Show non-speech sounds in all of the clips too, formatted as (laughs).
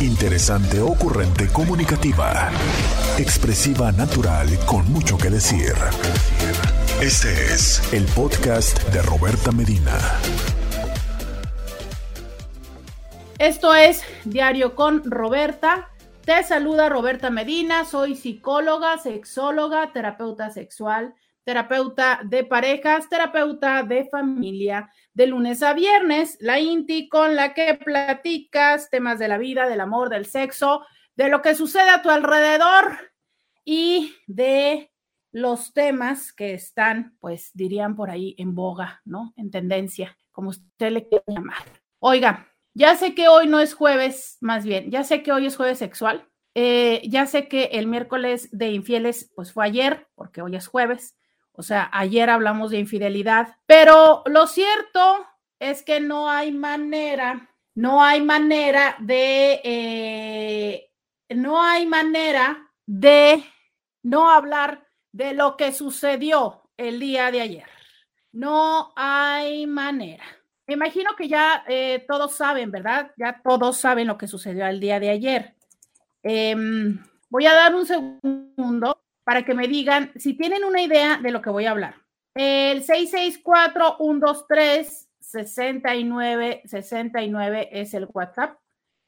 Interesante, ocurrente, comunicativa. Expresiva, natural, con mucho que decir. Este es el podcast de Roberta Medina. Esto es Diario con Roberta. Te saluda Roberta Medina, soy psicóloga, sexóloga, terapeuta sexual, terapeuta de parejas, terapeuta de familia, de lunes a viernes, la INTI con la que platicas temas de la vida, del amor, del sexo, de lo que sucede a tu alrededor y de los temas que están, pues dirían por ahí en boga, ¿no? En tendencia, como usted le quiera llamar. Oiga, ya sé que hoy no es jueves, más bien, ya sé que hoy es jueves sexual. Eh, ya sé que el miércoles de infieles, pues fue ayer, porque hoy es jueves. O sea, ayer hablamos de infidelidad, pero lo cierto es que no hay manera, no hay manera de, eh, no hay manera de no hablar de lo que sucedió el día de ayer. No hay manera. Me imagino que ya eh, todos saben, ¿verdad? Ya todos saben lo que sucedió el día de ayer. Em, voy a dar un segundo para que me digan si tienen una idea de lo que voy a hablar. El 664-123-6969 es el WhatsApp.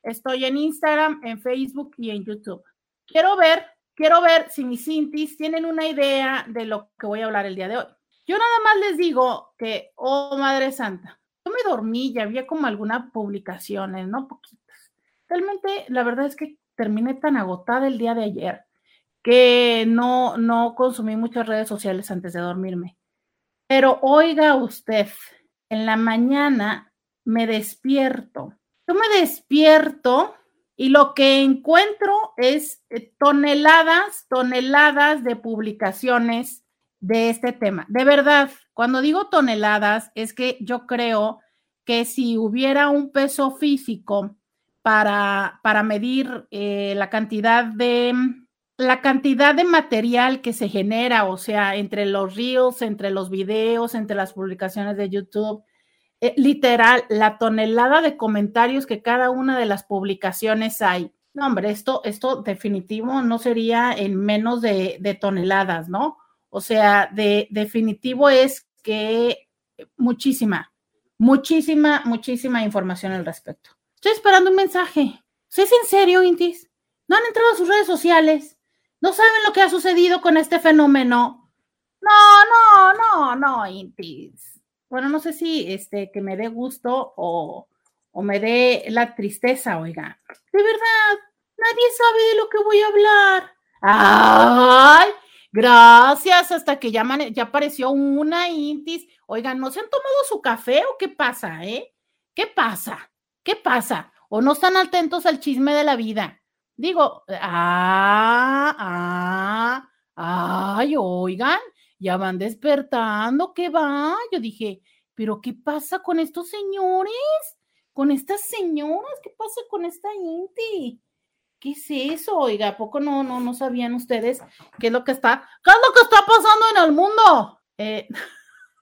Estoy en Instagram, en Facebook y en YouTube. Quiero ver, quiero ver si mis cintis tienen una idea de lo que voy a hablar el día de hoy. Yo nada más les digo que, oh Madre Santa, me dormí y había como algunas publicaciones, ¿no? Poquitas. Realmente, la verdad es que terminé tan agotada el día de ayer que no, no consumí muchas redes sociales antes de dormirme. Pero oiga usted, en la mañana me despierto. Yo me despierto y lo que encuentro es eh, toneladas, toneladas de publicaciones de este tema. De verdad, cuando digo toneladas, es que yo creo que si hubiera un peso físico para, para medir eh, la cantidad de la cantidad de material que se genera, o sea, entre los reels, entre los videos, entre las publicaciones de YouTube, eh, literal, la tonelada de comentarios que cada una de las publicaciones hay. No, hombre, esto, esto definitivo no sería en menos de, de toneladas, ¿no? O sea, de definitivo es que muchísima, muchísima, muchísima información al respecto. Estoy esperando un mensaje. ¿Es en serio, Intis? ¿No han entrado a sus redes sociales? ¿No saben lo que ha sucedido con este fenómeno? No, no, no, no, Intis. Bueno, no sé si este que me dé gusto o, o me dé la tristeza, oiga. De verdad, nadie sabe de lo que voy a hablar. ¡Ay! Gracias, hasta que ya, ya apareció una Intis. Oigan, ¿no se han tomado su café o qué pasa, eh? ¿Qué pasa? ¿Qué pasa? ¿O no están atentos al chisme de la vida? Digo, ah, ah, ay, oigan, ya van despertando, ¿qué va? Yo dije, pero ¿qué pasa con estos señores? ¿Con estas señoras? ¿Qué pasa con esta Inti? ¿Qué es eso? Oiga, ¿a poco no, no, no sabían ustedes qué es lo que está, qué es lo que está pasando en el mundo? Eh,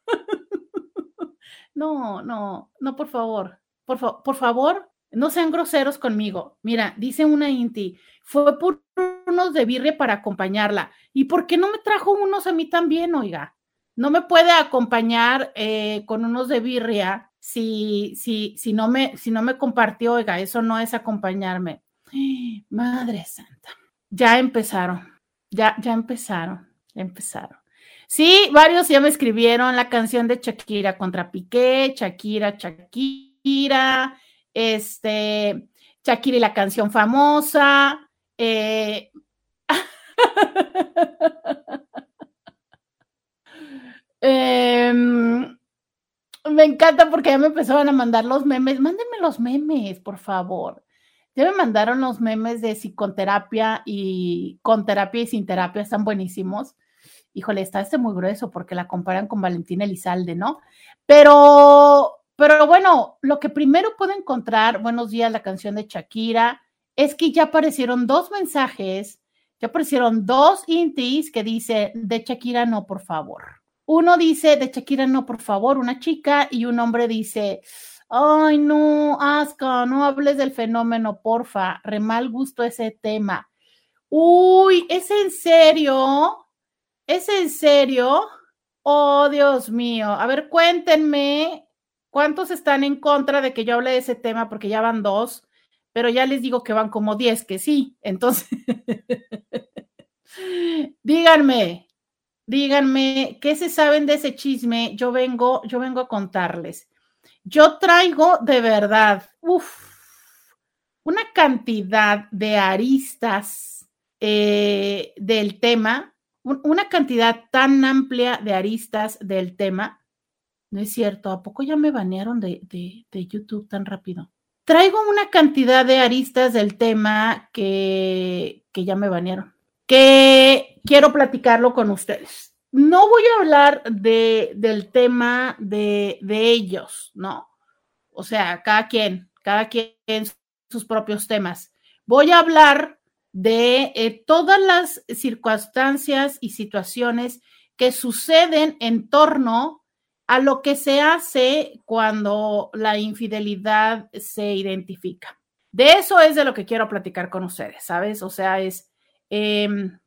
(laughs) no, no, no, por favor, por, por favor, no sean groseros conmigo. Mira, dice una Inti, fue por unos de birria para acompañarla. ¿Y por qué no me trajo unos a mí también, oiga? No me puede acompañar eh, con unos de birria si, si, si, no me, si no me compartió, oiga, eso no es acompañarme. (gasps) Madre Santa. Ya empezaron, ya, ya empezaron, ya empezaron. Sí, varios ya me escribieron la canción de Shakira contra Piqué, Shakira, Shakira, este, Shakira la canción famosa. Eh, (laughs) em, me encanta porque ya me empezaron a mandar los memes. Mándenme los memes, por favor. Ya me mandaron los memes de psicoterapia y con terapia y sin terapia, están buenísimos. Híjole, está este muy grueso porque la comparan con Valentina Elizalde, ¿no? Pero, pero bueno, lo que primero puedo encontrar, buenos días, la canción de Shakira, es que ya aparecieron dos mensajes, ya aparecieron dos intis que dice de Shakira no, por favor. Uno dice de Shakira no, por favor, una chica, y un hombre dice, Ay, no, Aska, no hables del fenómeno, porfa. Re mal gusto ese tema. Uy, ¿es en serio? ¿Es en serio? Oh, Dios mío. A ver, cuéntenme cuántos están en contra de que yo hable de ese tema, porque ya van dos, pero ya les digo que van como diez que sí. Entonces, (laughs) díganme, díganme, ¿qué se saben de ese chisme? Yo vengo, yo vengo a contarles. Yo traigo de verdad, uff, una cantidad de aristas eh, del tema, una cantidad tan amplia de aristas del tema. No es cierto, ¿a poco ya me banearon de, de YouTube tan rápido? Traigo una cantidad de aristas del tema que, que ya me banearon, que quiero platicarlo con ustedes no voy a hablar de, del tema de, ellos, ¿no? O sea, cada quien, cada quien sus propios temas. Voy a hablar de eh, todas las circunstancias y situaciones que suceden en torno a lo que se hace cuando la infidelidad se identifica. De eso es de lo que quiero platicar con ustedes, ¿sabes? O sea, es, em,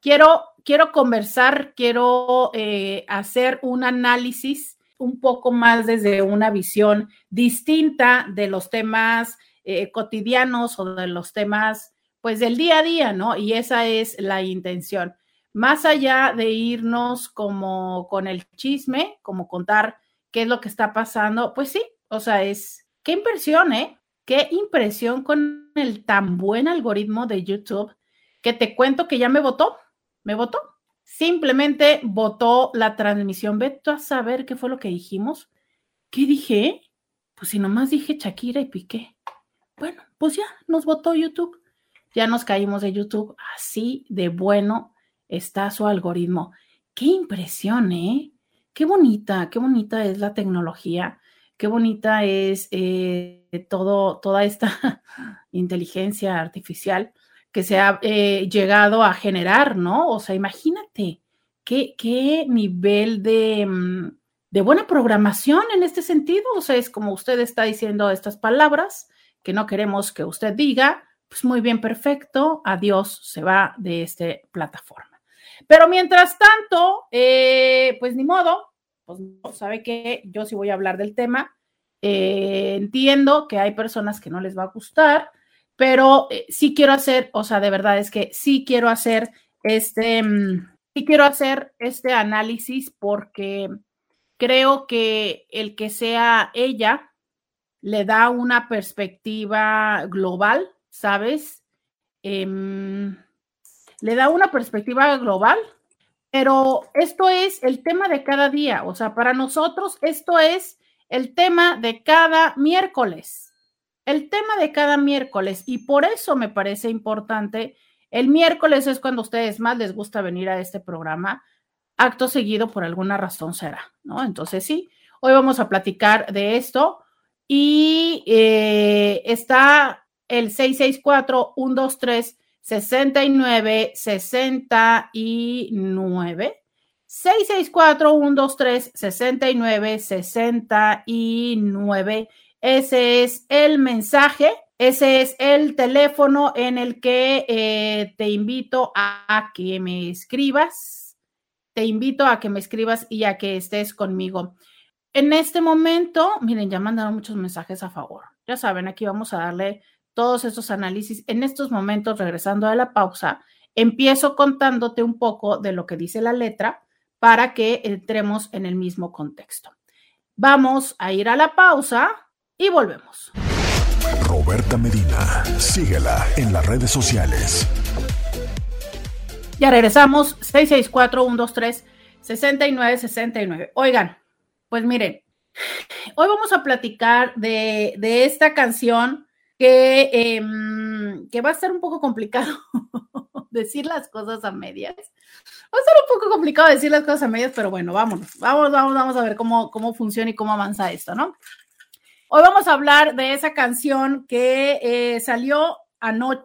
quiero quiero conversar, quiero eh, hacer un análisis un poco más desde una visión distinta de los temas eh, cotidianos o de los temas pues del día a día, ¿no? Y esa es la intención. Más allá de irnos como con el chisme, como contar qué es lo que está pasando, pues sí, o sea, es, qué impresión, ¿eh? Qué impresión con el tan buen algoritmo de YouTube que te cuento que ya me votó me votó. Simplemente votó la transmisión. Vete a saber qué fue lo que dijimos. ¿Qué dije? Pues si nomás dije Shakira y Piqué. Bueno, pues ya nos votó YouTube. Ya nos caímos de YouTube. Así de bueno está su algoritmo. Qué impresión, ¿eh? Qué bonita, qué bonita es la tecnología. Qué bonita es eh, todo, toda esta (laughs) inteligencia artificial que se ha eh, llegado a generar, ¿no? O sea, imagínate qué, qué nivel de, mm, de, buena programación en este sentido. O sea, es como usted está diciendo estas palabras que no queremos que usted diga, pues muy bien, perfecto, adiós, se va de esta plataforma. Pero mientras tanto, eh, pues ni modo, pues sabe que yo sí voy a hablar del tema. Eh, entiendo que hay personas que no les va a gustar, pero eh, sí quiero hacer, o sea, de verdad es que sí quiero hacer este, mm, sí quiero hacer este análisis porque creo que el que sea ella le da una perspectiva global, ¿sabes? Em, le da una perspectiva global, pero esto es el tema de cada día, o sea, para nosotros esto es el tema de cada miércoles el tema de cada miércoles y por eso me parece importante. El miércoles es cuando a ustedes más les gusta venir a este programa. Acto seguido, por alguna razón será, ¿no? Entonces sí, hoy vamos a platicar de esto y eh, está el 664-123-69-69. 664-123-69-69 ese es el mensaje, ese es el teléfono en el que eh, te invito a que me escribas. Te invito a que me escribas y a que estés conmigo. En este momento, miren, ya mandaron muchos mensajes a favor. Ya saben, aquí vamos a darle todos estos análisis. En estos momentos, regresando a la pausa, empiezo contándote un poco de lo que dice la letra para que entremos en el mismo contexto. Vamos a ir a la pausa y volvemos. Roberta Medina, síguela en las redes sociales. Ya regresamos, 664-123-6969. Oigan, pues miren, hoy vamos a platicar de, esta canción que, em, que va a ser un poco complicado (laughs) decir las cosas a medias. Va a ser un poco complicado decir las cosas a medias, pero bueno, vámonos, vamos, vamos, vamos a ver cómo, cómo funciona y cómo avanza esto, ¿no? Hoy vamos a hablar de esa canción que eh, salió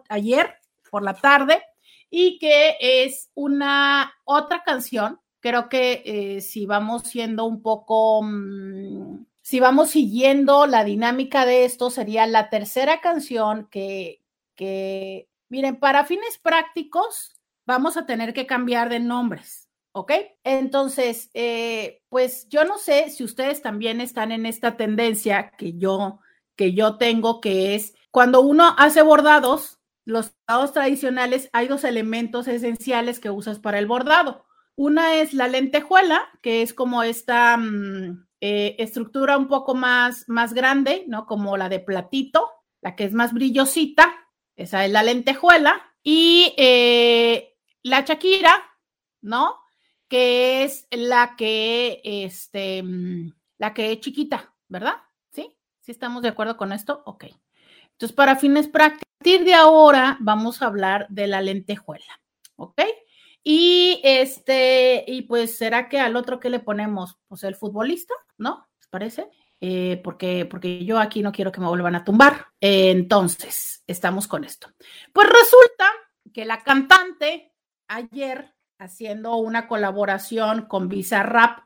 ayer por la tarde y que es una otra canción. Creo que eh, si vamos siendo un poco, mm, si vamos siguiendo la dinámica de esto, sería la tercera canción que, que, miren, para fines prácticos, vamos a tener que cambiar de nombres. ¿Ok? Entonces, eh, pues yo no sé si ustedes también están en esta tendencia que yo, que yo tengo, que es cuando uno hace bordados, los bordados tradicionales, hay dos elementos esenciales que usas para el bordado. Una es la lentejuela, que es como esta mm, eh, estructura un poco más, más grande, ¿no? Como la de platito, la que es más brillosita, esa es la lentejuela. Y eh, la chaquira, ¿no? Que es la que, este, mm, la que es chiquita, ¿verdad? ¿Sí? ¿Sí estamos de acuerdo con esto? Ok. Entonces, para fines prácticos, a partir de ahora vamos a hablar de la lentejuela, ¿ok? Y este, y pues, ¿será que al otro que le ponemos? Pues el futbolista, ¿no? ¿Les parece? Eh, porque, porque yo aquí no quiero que me vuelvan a tumbar. entonces, estamos con esto. Pues resulta que la cantante ayer haciendo una colaboración con Bizarrap,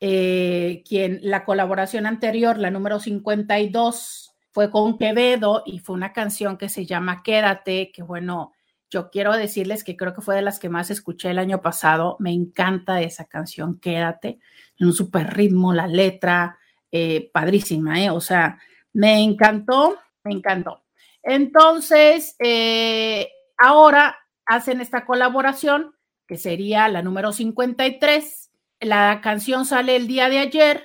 eh, quien la colaboración anterior, la número 52, fue con Quevedo y fue una canción que se llama Quédate, que bueno, yo quiero decirles que creo que fue de las que más escuché el año pasado. Me encanta esa canción, Quédate, en un super ritmo, la letra, eh, padrísima, ¿eh? O sea, me encantó, me encantó. Entonces, eh, ahora hacen esta colaboración, que sería la número 53. La canción sale el día de ayer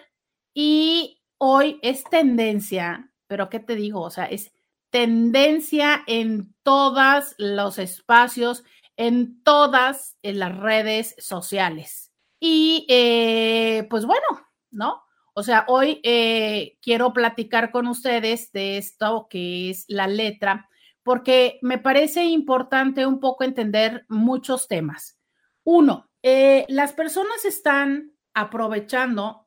y hoy es tendencia, pero ¿qué te digo? O sea, es tendencia en todos los espacios, en todas las redes sociales. Y eh, pues bueno, ¿no? O sea, hoy eh, quiero platicar con ustedes de esto que es la letra, porque me parece importante un poco entender muchos temas. Uno, eh, las personas están aprovechando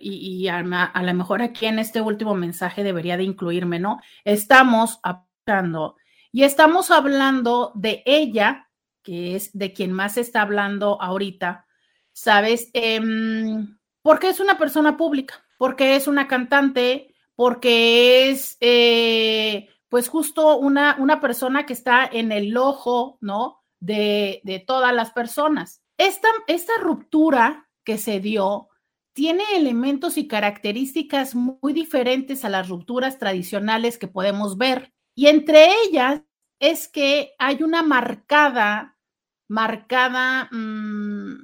y, a, lo mejor aquí en este último mensaje debería de incluirme, ¿no? Estamos hablando y estamos hablando de ella, que es de quien más está hablando ahorita, ¿sabes? Em, porque es una persona pública, porque es una cantante, porque es, eh, pues justo una, una persona que está en el ojo, ¿no? De, de todas las personas. Esta, esta ruptura que se dio, tiene elementos y características muy diferentes a las rupturas tradicionales que podemos ver. Y entre ellas es que hay una marcada, marcada mm,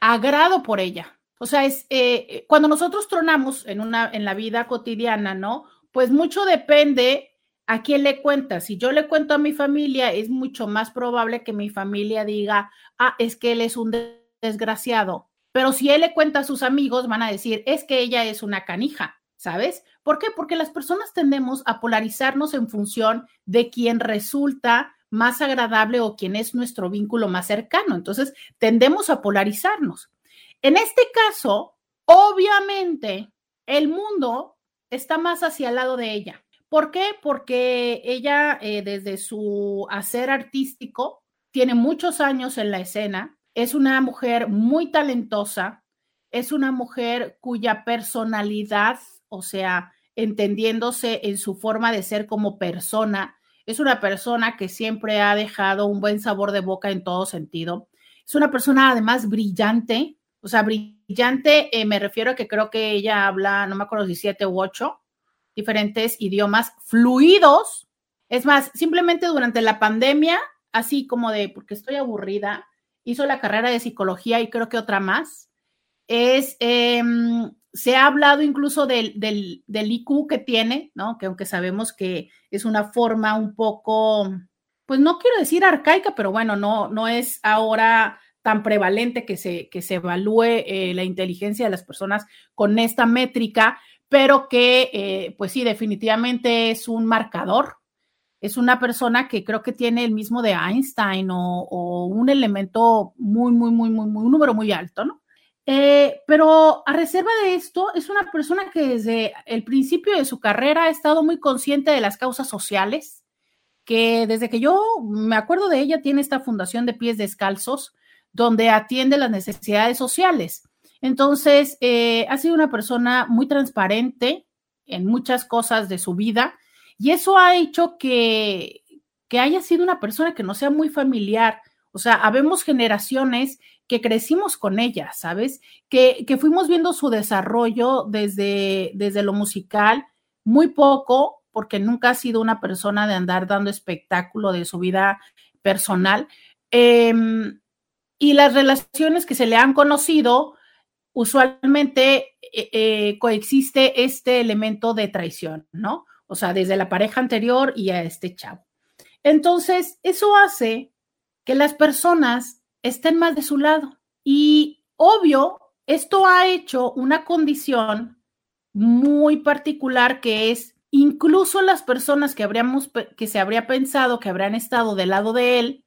agrado por ella. O sea, es eh, cuando nosotros tronamos en una en la vida cotidiana, ¿no? Pues mucho depende a quién le cuentas. Si yo le cuento a mi familia, es mucho más probable que mi familia diga, ah, es que él es un desgraciado pero si él le cuenta a sus amigos, van a decir, es que ella es una canija, ¿sabes? ¿Por qué? Porque las personas tendemos a polarizarnos en función de quién resulta más agradable o quién es nuestro vínculo más cercano. Entonces, tendemos a polarizarnos. En este caso, obviamente, el mundo está más hacia el lado de ella. ¿Por qué? Porque ella, eh, desde su hacer artístico, tiene muchos años en la escena, es una mujer muy talentosa, es una mujer cuya personalidad, o sea, entendiéndose en su forma de ser como persona, es una persona que siempre ha dejado un buen sabor de boca en todo sentido. Es una persona además brillante, o sea, brillante, eh, me refiero a que creo que ella habla, no me acuerdo si siete u ocho diferentes idiomas fluidos. Es más, simplemente durante la pandemia, así como de, porque estoy aburrida, hizo la carrera de psicología y creo que otra más. Es, em, se ha hablado incluso del, del, del, IQ que tiene, ¿no? Que aunque sabemos que es una forma un poco, pues no quiero decir arcaica, pero bueno, no, no es ahora tan prevalente que se, que se evalúe eh, la inteligencia de las personas con esta métrica, pero que, eh, pues sí, definitivamente es un marcador es una persona que creo que tiene el mismo de Einstein o, un elemento muy, muy, muy, muy, muy, un número muy alto, ¿no? Eh, pero a reserva de esto, es una persona que desde el principio de su carrera ha estado muy consciente de las causas sociales, que desde que yo me acuerdo de ella tiene esta fundación de pies descalzos, donde atiende las necesidades sociales. Entonces, eh, ha sido una persona muy transparente en muchas cosas de su vida y eso ha hecho que, que haya sido una persona que no sea muy familiar. O sea, habemos generaciones que crecimos con ella, ¿sabes? Que, que fuimos viendo su desarrollo desde, desde lo musical, muy poco, porque nunca ha sido una persona de andar dando espectáculo de su vida personal. Em, y las relaciones que se le han conocido, usualmente eh, eh, coexiste este elemento de traición, ¿no? O sea, desde la pareja anterior y a este chavo. Entonces, eso hace que las personas estén más de su lado. Y obvio, esto ha hecho una condición muy particular que es incluso las personas que que se habría pensado que habrían estado del lado de él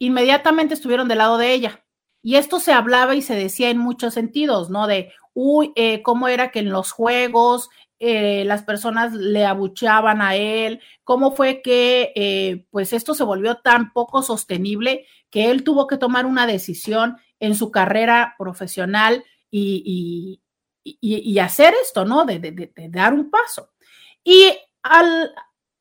inmediatamente estuvieron del lado de ella. Y esto se hablaba y se decía en muchos sentidos, ¿no? De, uy, eh, cómo era que en los juegos eh, las personas le abucheaban a él, cómo fue que eh, pues esto se volvió tan poco sostenible que él tuvo que tomar una decisión en su carrera profesional y, y, hacer esto, ¿no? De, de, dar un paso. Y al,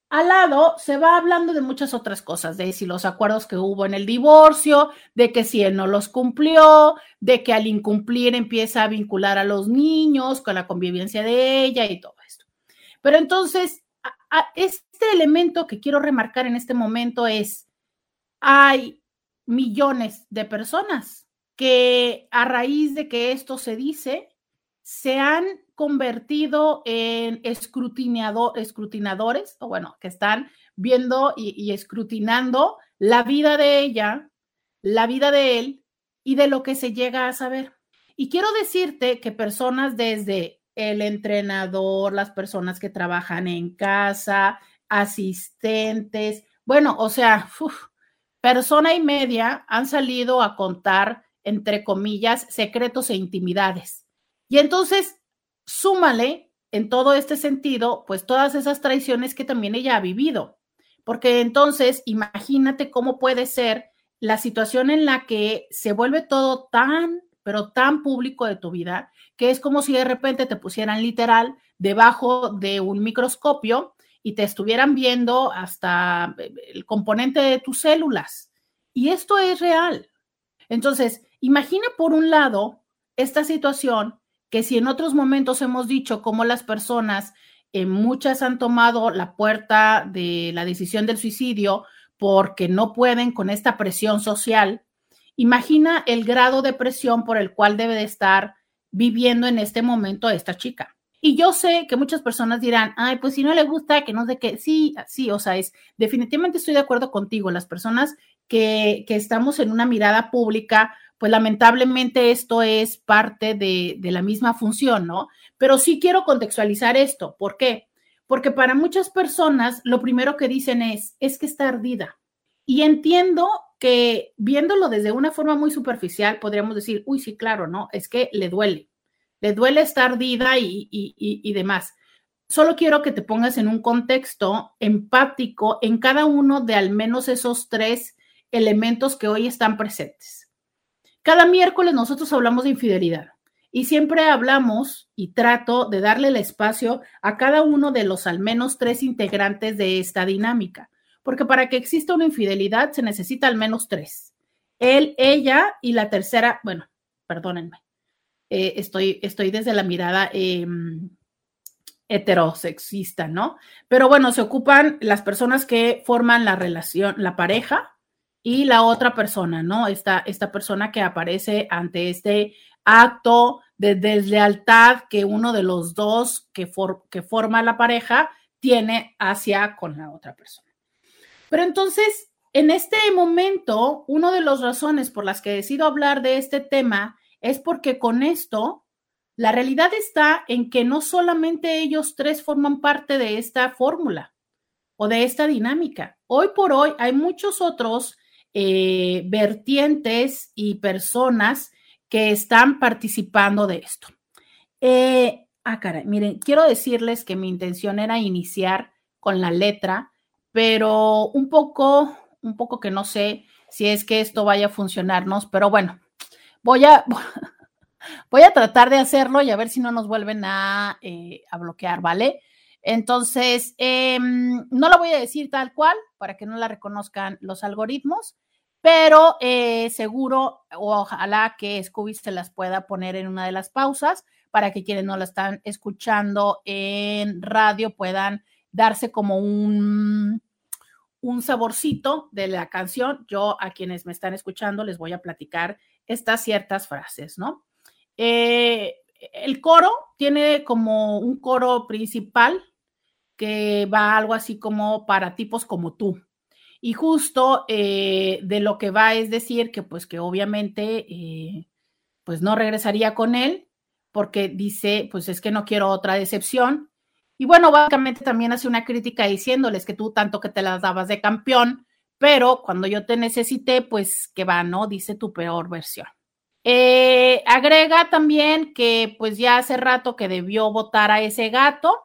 al lado se va hablando de muchas otras cosas, de si los acuerdos que hubo en el divorcio, de que si él no los cumplió, de que al incumplir empieza a vincular a los niños con la convivencia de ella y todo esto. Pero entonces, este elemento que quiero remarcar en este momento es, hay millones de personas que a raíz de que esto se dice, se han convertido en escrutinadores, o bueno, que están viendo y, escrutinando la vida de ella, la vida de él y de lo que se llega a saber. Y quiero decirte que personas desde el entrenador, las personas que trabajan en casa, asistentes, bueno, o sea, persona y media han salido a contar, entre comillas, secretos e intimidades y entonces, súmale en todo este sentido, pues todas esas traiciones que también ella ha vivido. Porque entonces, imagínate cómo puede ser la situación en la que se vuelve todo tan, pero tan público de tu vida, que es como si de repente te pusieran literal debajo de un microscopio y te estuvieran viendo hasta eh, el componente de tus células. Y esto es real. Entonces, imagina por un lado esta situación que si en otros momentos hemos dicho cómo las personas, eh, muchas han tomado la puerta de la decisión del suicidio porque no pueden con esta presión social, imagina el grado de presión por el cual debe de estar viviendo en este momento esta chica. Y yo sé que muchas personas dirán, ay, pues si no le gusta, que no sé qué, sí, sí, o sea, es, definitivamente estoy de acuerdo contigo, las personas que, que estamos en una mirada pública, pues lamentablemente esto es parte de, la misma función, ¿no? Pero sí quiero contextualizar esto. ¿Por qué? Porque para muchas personas lo primero que dicen es, es que está ardida. Y entiendo que viéndolo desde una forma muy superficial, podríamos decir, uy, sí, claro, ¿no? Es que le duele. Le duele estar ardida y, y demás. Solo quiero que te pongas en un contexto empático en cada uno de al menos esos tres elementos que hoy están presentes. Cada miércoles nosotros hablamos de infidelidad y siempre hablamos y trato de darle el espacio a cada uno de los al menos tres integrantes de esta dinámica, porque para que exista una infidelidad se necesita al menos tres. Él, ella y la tercera, bueno, perdónenme, eh, estoy, estoy desde la mirada em, heterosexista, ¿no? Pero bueno, se ocupan las personas que forman la relación, la pareja, y la otra persona, ¿no? Esta, esta persona que aparece ante este acto de deslealtad que uno de los dos que, que forma la pareja tiene hacia con la otra persona. Pero entonces, en este momento, una de las razones por las que decido hablar de este tema es porque con esto, la realidad está en que no solamente ellos tres forman parte de esta fórmula o de esta dinámica. Hoy por hoy hay muchos otros eh, vertientes y personas que están participando de esto. Eh, ah, caray, miren, quiero decirles que mi intención era iniciar con la letra, pero un poco, un poco que no sé si es que esto vaya a funcionarnos, pero bueno, voy a, (laughs) Voy a tratar de hacerlo y a ver si no nos vuelven a, eh, a bloquear, ¿vale? Entonces, em, no lo voy a decir tal cual para que no la reconozcan los algoritmos, pero eh, seguro ojalá que Scooby se las pueda poner en una de las pausas para que quienes no la están escuchando en radio puedan darse como un, un saborcito de la canción. Yo a quienes me están escuchando les voy a platicar estas ciertas frases, ¿no? Eh, el coro tiene como un coro principal que va algo así como para tipos como tú. Y justo eh, de lo que va es decir que pues que obviamente eh, pues no regresaría con él porque dice pues es que no quiero otra decepción. Y bueno, básicamente también hace una crítica diciéndoles que tú tanto que te las dabas de campeón, pero cuando yo te necesité pues que va, ¿no? Dice tu peor versión. Eh, agrega también que pues ya hace rato que debió votar a ese gato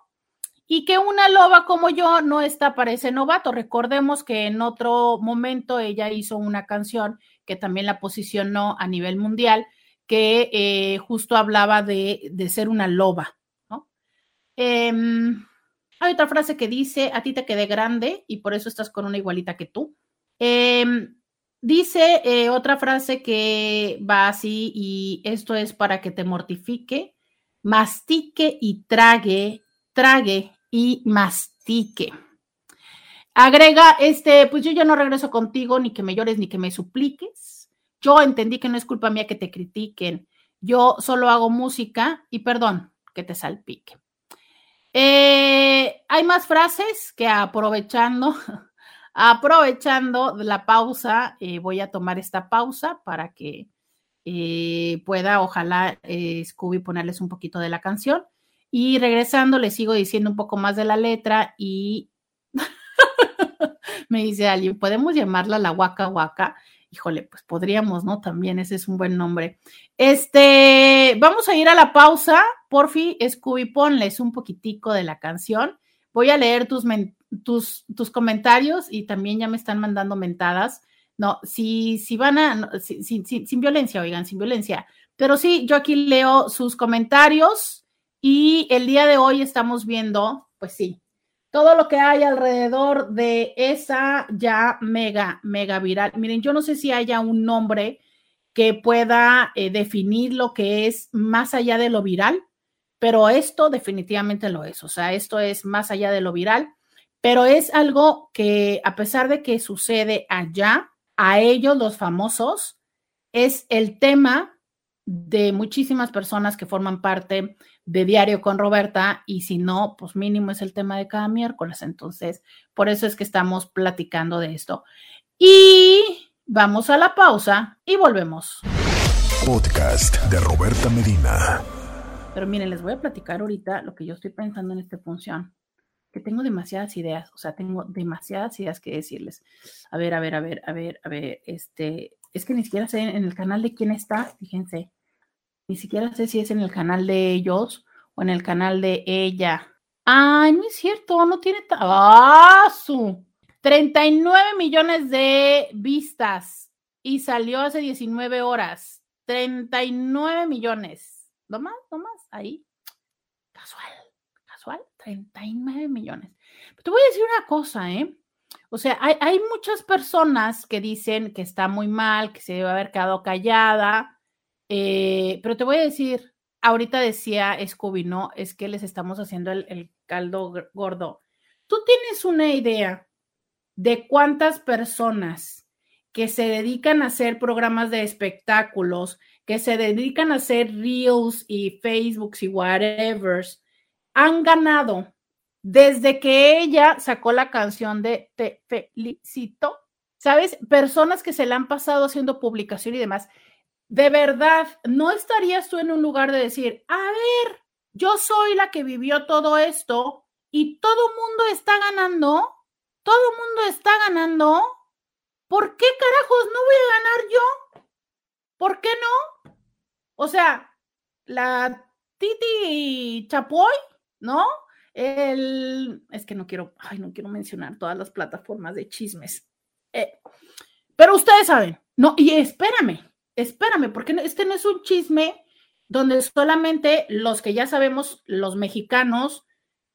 y que una loba como yo no está para ese novato. Recordemos que en otro momento ella hizo una canción que también la posicionó a nivel mundial, que eh, justo hablaba de, ser una loba. Em, hay otra frase que dice, a ti te quedé grande y por eso estás con una igualita que tú. Em, dice eh, otra frase que va así y esto es para que te mortifique, mastique y trague trague y mastique. Agrega, este, pues yo ya no regreso contigo, ni que me llores, ni que me supliques. Yo entendí que no es culpa mía que te critiquen. Yo solo hago música y perdón que te salpique. Eh, hay más frases que aprovechando, (laughs) aprovechando la pausa, eh, voy a tomar esta pausa para que eh, pueda, ojalá, Scooby ponerles un poquito de la canción. Y regresando, le sigo diciendo un poco más de la letra y (laughs) me dice alguien, ¿podemos llamarla la Waka Waka? Híjole, pues podríamos, ¿no? También ese es un buen nombre. Este, vamos a ir a la pausa. Porfi, Scooby, ponles un poquitico de la canción. Voy a leer tus, tus, tus comentarios y también ya me están mandando mentadas. No, si, si van a, sin violencia, oigan, sin violencia. Pero sí, yo aquí leo sus comentarios y el día de hoy estamos viendo, pues sí, todo lo que hay alrededor de esa ya mega, mega viral. Miren, yo no sé si haya un nombre que pueda eh, definir lo que es más allá de lo viral, pero esto definitivamente lo es. O sea, esto es más allá de lo viral, pero es algo que a pesar de que sucede allá, a ellos los famosos, es el tema de muchísimas personas que forman parte de Diario con Roberta y si no, pues mínimo es el tema de cada miércoles. Entonces, por eso es que estamos platicando de esto. Y vamos a la pausa y volvemos. Podcast de Roberta Medina. Pero miren, les voy a platicar ahorita lo que yo estoy pensando en esta función, que tengo demasiadas ideas, o sea, tengo demasiadas ideas que decirles. A ver, a ver, a ver, a ver, a ver, este, es que ni siquiera sé en el canal de quién está, fíjense. Ni siquiera sé si es en el canal de ellos o en el canal de ella. Ay, no es cierto, no tiene. ¡Ah, su! 39 millones de vistas y salió hace 19 horas. 39 millones. ¿No más? ¿No más? Ahí. Casual, casual. 39 millones. te voy a decir una cosa, ¿eh? O sea, hay, muchas personas que dicen que está muy mal, que se debe haber quedado callada, eh, pero te voy a decir, ahorita decía Scooby, ¿no? Es que les estamos haciendo el, caldo gordo. ¿Tú tienes una idea de cuántas personas que se dedican a hacer programas de espectáculos, que se dedican a hacer reels y Facebooks y whatever, han ganado desde que ella sacó la canción de Te felicito? ¿Sabes? Personas que se la han pasado haciendo publicación y demás de verdad, ¿no estarías tú en un lugar de decir, a ver, yo soy la que vivió todo esto y todo mundo está ganando? ¿Todo mundo está ganando? ¿Por qué carajos no voy a ganar yo? ¿Por qué no? O sea, la Titi Chapoy, ¿no? El, es que no quiero, ay, no quiero mencionar todas las plataformas de chismes. Eh, pero ustedes saben, no, y espérame, espérame, porque este no es un chisme donde solamente los que ya sabemos, los mexicanos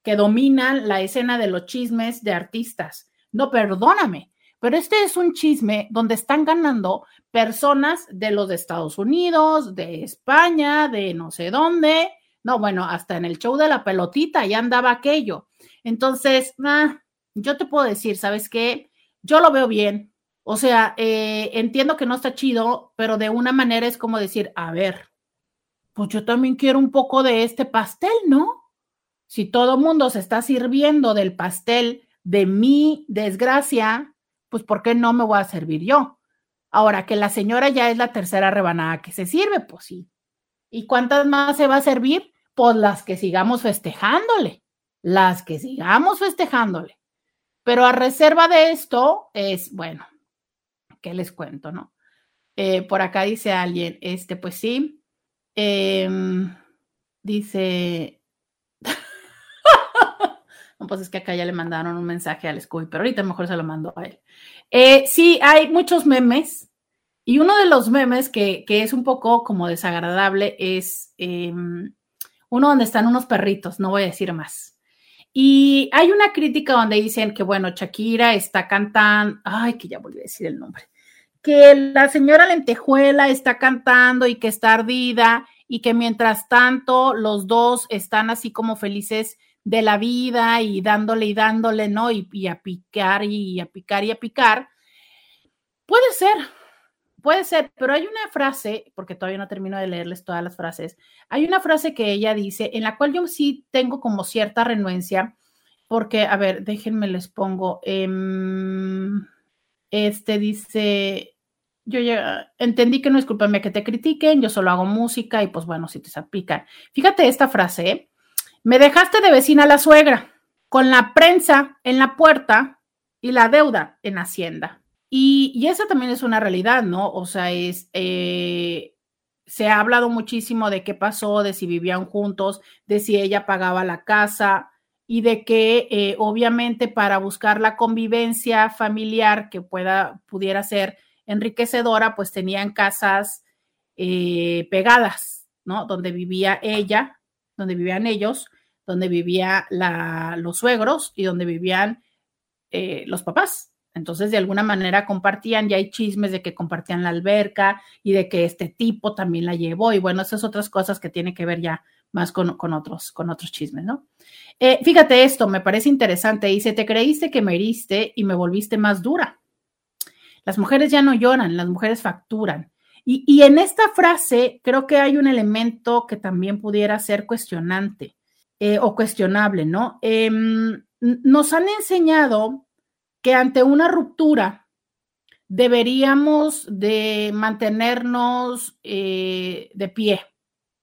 que dominan la escena de los chismes de artistas. No, perdóname, pero este es un chisme donde están ganando personas de los Estados Unidos, de España, de no sé dónde. No, bueno, hasta en el show de la pelotita ya andaba aquello. Entonces, ah, yo te puedo decir, ¿sabes qué? Yo lo veo bien. O sea, eh, entiendo que no está chido, pero de una manera es como decir, a ver, pues yo también quiero un poco de este pastel, ¿no? Si todo mundo se está sirviendo del pastel de mi desgracia, pues ¿por qué no me voy a servir yo? Ahora que la señora ya es la tercera rebanada que se sirve, pues sí. ¿Y cuántas más se va a servir? Pues las que sigamos festejándole, las que sigamos festejándole. Pero a reserva de esto es, bueno, ¿qué les cuento, no? Eh, por acá dice alguien, este, pues sí, em, dice, (laughs) pues es que acá ya le mandaron un mensaje al Scooby, pero ahorita mejor se lo mando a él. Eh, sí, hay muchos memes y uno de los memes que, es un poco como desagradable es em, uno donde están unos perritos, no voy a decir más. Y hay una crítica donde dicen que, bueno, Shakira está cantando, ay, que ya volví a decir el nombre, que la señora Lentejuela está cantando y que está ardida y que mientras tanto los dos están así como felices de la vida y dándole y dándole, ¿no? Y, a picar y a picar y a picar. Puede ser, puede ser, pero hay una frase, porque todavía no termino de leerles todas las frases, hay una frase que ella dice, en la cual yo sí tengo como cierta renuencia, porque, a ver, déjenme les pongo, em, este dice, yo ya entendí que no es culpa mía que te critiquen, yo solo hago música y pues bueno, si te salpican. Fíjate esta frase, ¿eh? Me dejaste de vecina la suegra, con la prensa en la puerta y la deuda en Hacienda. Y, esa también es una realidad, ¿no? O sea, es, eh, se ha hablado muchísimo de qué pasó, de si vivían juntos, de si ella pagaba la casa y de que eh, obviamente para buscar la convivencia familiar que pueda, pudiera ser enriquecedora, pues tenían casas eh, pegadas, ¿no? Donde vivía ella donde vivían ellos, donde vivían los suegros y donde vivían eh, los papás. Entonces, de alguna manera compartían, ya hay chismes de que compartían la alberca y de que este tipo también la llevó. Y bueno, esas otras cosas que tienen que ver ya más con, otros, con otros chismes, ¿no? Eh, fíjate esto, me parece interesante. Dice, te creíste que me heriste y me volviste más dura. Las mujeres ya no lloran, las mujeres facturan. Y, en esta frase creo que hay un elemento que también pudiera ser cuestionante eh, o cuestionable, ¿no? Em, nos han enseñado que ante una ruptura deberíamos de mantenernos eh, de pie,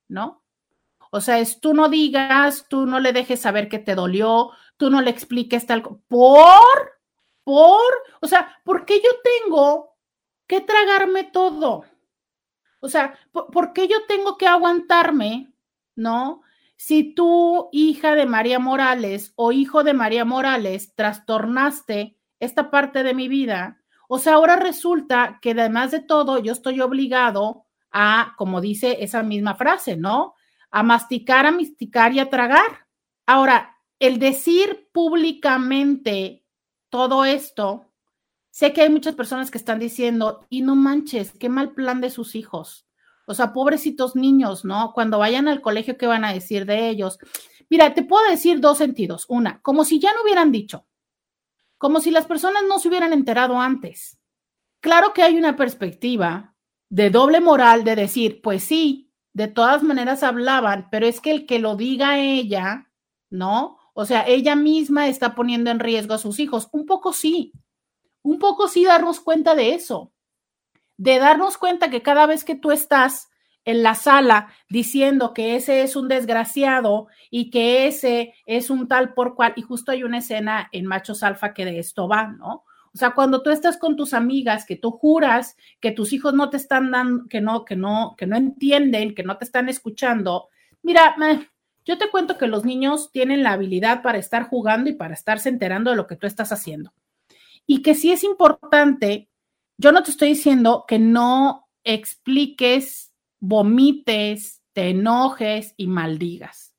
¿no? O sea, es tú no digas, tú no le dejes saber que te dolió, tú no le expliques tal, por, por, o sea, ¿por qué yo tengo que tragarme todo? O sea, ¿por, qué yo tengo que aguantarme, no? Si tú, hija de María Morales o hijo de María Morales, trastornaste esta parte de mi vida, o sea, ahora resulta que además de todo, yo estoy obligado a, como dice esa misma frase, ¿no? A masticar, a masticar y a tragar. Ahora, el decir públicamente todo esto Sé que hay muchas personas que están diciendo, y no manches, qué mal plan de sus hijos. O sea, pobrecitos niños, ¿no? Cuando vayan al colegio, ¿qué van a decir de ellos? Mira, te puedo decir dos sentidos. Una, como si ya no hubieran dicho, como si las personas no se hubieran enterado antes. Claro que hay una perspectiva de doble moral de decir, pues sí, de todas maneras hablaban, pero es que el que lo diga ella, ¿no? O sea, ella misma está poniendo en riesgo a sus hijos. Un poco sí, un poco sí darnos cuenta de eso, de darnos cuenta que cada vez que tú estás en la sala diciendo que ese es un desgraciado y que ese es un tal por cual, y justo hay una escena en Machos Alfa que de esto va, ¿no? O sea, cuando tú estás con tus amigas, que tú juras que tus hijos no te están dando, que no, que no, que no entienden, que no te están escuchando, mira, yo te cuento que los niños tienen la habilidad para estar jugando y para estarse enterando de lo que tú estás haciendo y que sí es importante, yo no te estoy diciendo que no expliques, vomites, te enojes y maldigas.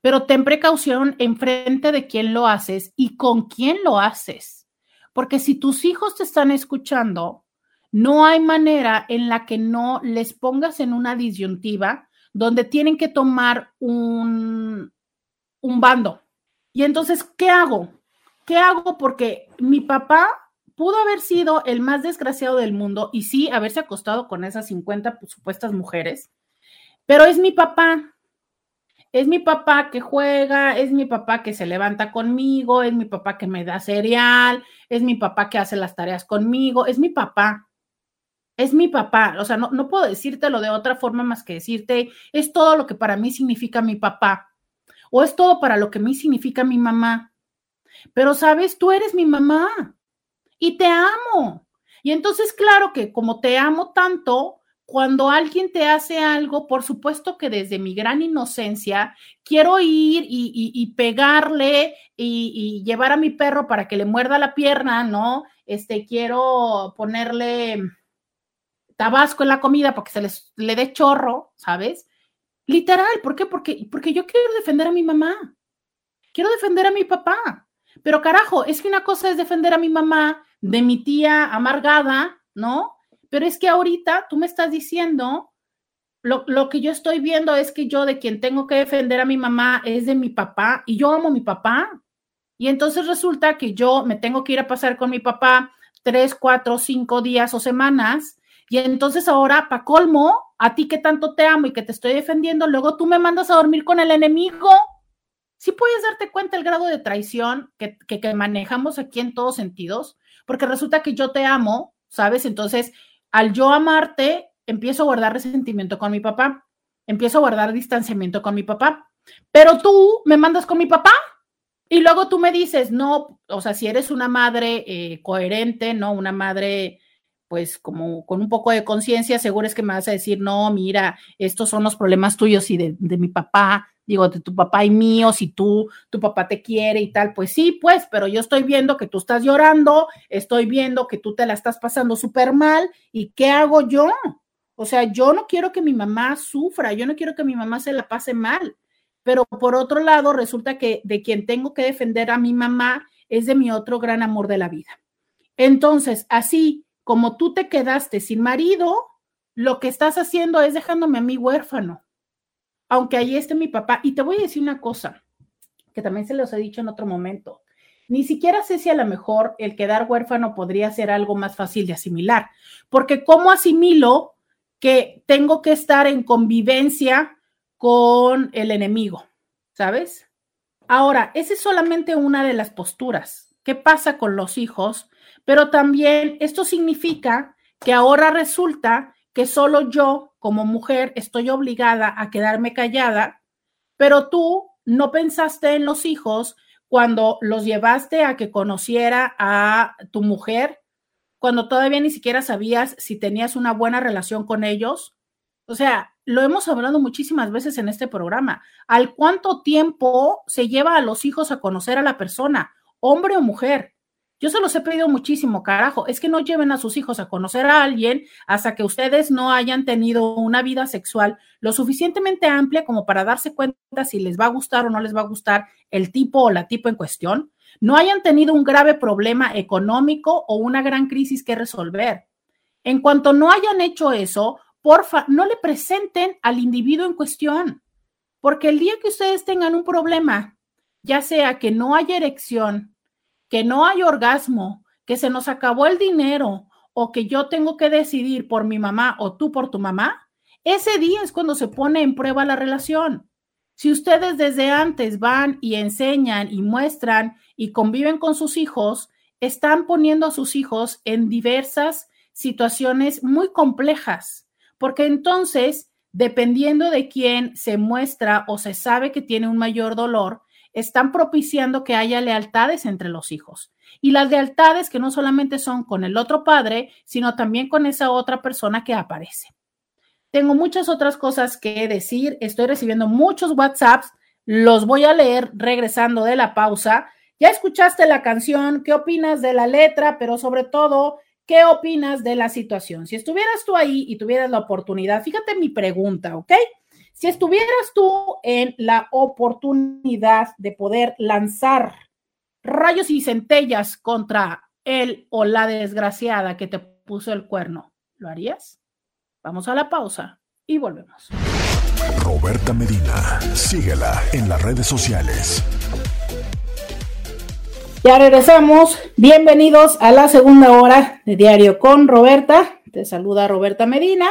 Pero ten precaución en frente de quién lo haces y con quién lo haces. Porque si tus hijos te están escuchando, no hay manera en la que no les pongas en una disyuntiva donde tienen que tomar un, un bando. Y entonces, ¿qué hago? ¿Qué hago? Porque mi papá pudo haber sido el más desgraciado del mundo y sí haberse acostado con esas 50 supuestas mujeres, pero es mi papá. Es mi papá que juega, es mi papá que se levanta conmigo, es mi papá que me da cereal, es mi papá que hace las tareas conmigo, es mi papá. Es mi papá, o sea, no, no puedo decírtelo de otra forma más que decirte, es todo lo que para mí significa mi papá, o es todo para lo que a mí significa mi mamá. Pero sabes, tú eres mi mamá y te amo. Y entonces, claro que como te amo tanto, cuando alguien te hace algo, por supuesto que desde mi gran inocencia, quiero ir y, pegarle y, llevar a mi perro para que le muerda la pierna, ¿no? Este, quiero ponerle tabasco en la comida porque se les, le dé chorro, ¿sabes? Literal, ¿por qué? Porque, porque yo quiero defender a mi mamá, quiero defender a mi papá. Pero carajo, es que una cosa es defender a mi mamá de mi tía amargada, ¿no? Pero es que ahorita tú me estás diciendo, lo, lo, que yo estoy viendo es que yo de quien tengo que defender a mi mamá es de mi papá y yo amo a mi papá. Y entonces resulta que yo me tengo que ir a pasar con mi papá tres, cuatro, cinco días o semanas. Y entonces ahora, pa' colmo, a ti que tanto te amo y que te estoy defendiendo, luego tú me mandas a dormir con el enemigo. Sí puedes darte cuenta el grado de traición que, que, manejamos aquí en todos sentidos porque resulta que yo te amo, ¿sabes? Entonces, al yo amarte, empiezo a guardar resentimiento con mi papá, empiezo a guardar distanciamiento con mi papá, pero tú me mandas con mi papá y luego tú me dices, no, o sea, si eres una madre eh, coherente, ¿no? Una madre pues como con un poco de conciencia, seguro es que me vas a decir, no, mira, estos son los problemas tuyos y de, mi papá, digo, de tu papá y mío, si tú, tu papá te quiere y tal, pues sí, pues, pero yo estoy viendo que tú estás llorando, estoy viendo que tú te la estás pasando súper mal, ¿y qué hago yo? O sea, yo no quiero que mi mamá sufra, yo no quiero que mi mamá se la pase mal, pero por otro lado, resulta que de quien tengo que defender a mi mamá es de mi otro gran amor de la vida. Entonces, así como tú te quedaste sin marido, lo que estás haciendo es dejándome a mí huérfano aunque ahí esté mi papá. Y te voy a decir una cosa, que también se los he dicho en otro momento. Ni siquiera sé si a lo mejor el quedar huérfano podría ser algo más fácil de asimilar, porque ¿cómo asimilo que tengo que estar en convivencia con el enemigo? ¿Sabes? Ahora, esa es solamente una de las posturas. ¿Qué pasa con los hijos? Pero también esto significa que ahora resulta que solo yo como mujer estoy obligada a quedarme callada, pero tú no pensaste en los hijos cuando los llevaste a que conociera a tu mujer, cuando todavía ni siquiera sabías si tenías una buena relación con ellos. O sea, lo hemos hablado muchísimas veces en este programa. ¿Al cuánto tiempo se lleva a los hijos a conocer a la persona, hombre o mujer? Yo se los he pedido muchísimo, carajo. Es que no lleven a sus hijos a conocer a alguien hasta que ustedes no hayan tenido una vida sexual lo suficientemente amplia como para darse cuenta si les va a gustar o no les va a gustar el tipo o la tipo en cuestión. No hayan tenido un grave problema económico o una gran crisis que resolver. En cuanto no hayan hecho eso, porfa, no le presenten al individuo en cuestión. Porque el día que ustedes tengan un problema, ya sea que no haya erección, que no hay orgasmo, que se nos acabó el dinero o que yo tengo que decidir por mi mamá o tú por tu mamá, ese día es cuando se pone en prueba la relación. Si ustedes desde antes van y enseñan y muestran y conviven con sus hijos, están poniendo a sus hijos en diversas situaciones muy complejas, porque entonces, dependiendo de quién se muestra o se sabe que tiene un mayor dolor, están propiciando que haya lealtades entre los hijos. Y las lealtades que no solamente son con el otro padre, sino también con esa otra persona que aparece. Tengo muchas otras cosas que decir. Estoy recibiendo muchos WhatsApps. Los voy a leer regresando de la pausa. Ya escuchaste la canción, ¿qué opinas de la letra? Pero sobre todo, ¿qué opinas de la situación? Si estuvieras tú ahí y tuvieras la oportunidad, fíjate mi pregunta, ¿ok? Si estuvieras tú en la oportunidad de poder lanzar rayos y centellas contra él o la desgraciada que te puso el cuerno, ¿lo harías? Vamos a la pausa y volvemos. Roberta Medina, síguela en las redes sociales. Ya regresamos. Bienvenidos a la segunda hora de Diario con Roberta. Te saluda Roberta Medina.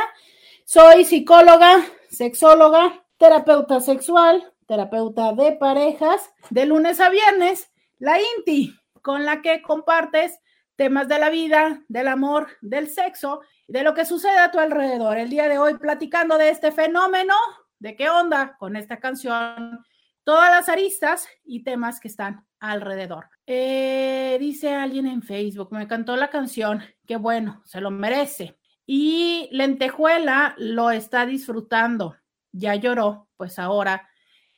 Soy psicóloga, sexóloga, terapeuta sexual, terapeuta de parejas, de lunes a viernes, la INTI, con la que compartes temas de la vida, del amor, del sexo de lo que sucede a tu alrededor. El día de hoy platicando de este fenómeno, de qué onda con esta canción, todas las aristas y temas que están alrededor. Eh, dice alguien en Facebook, me cantó la canción, qué bueno, se lo merece. Y Lentejuela lo está disfrutando, ya lloró, pues ahora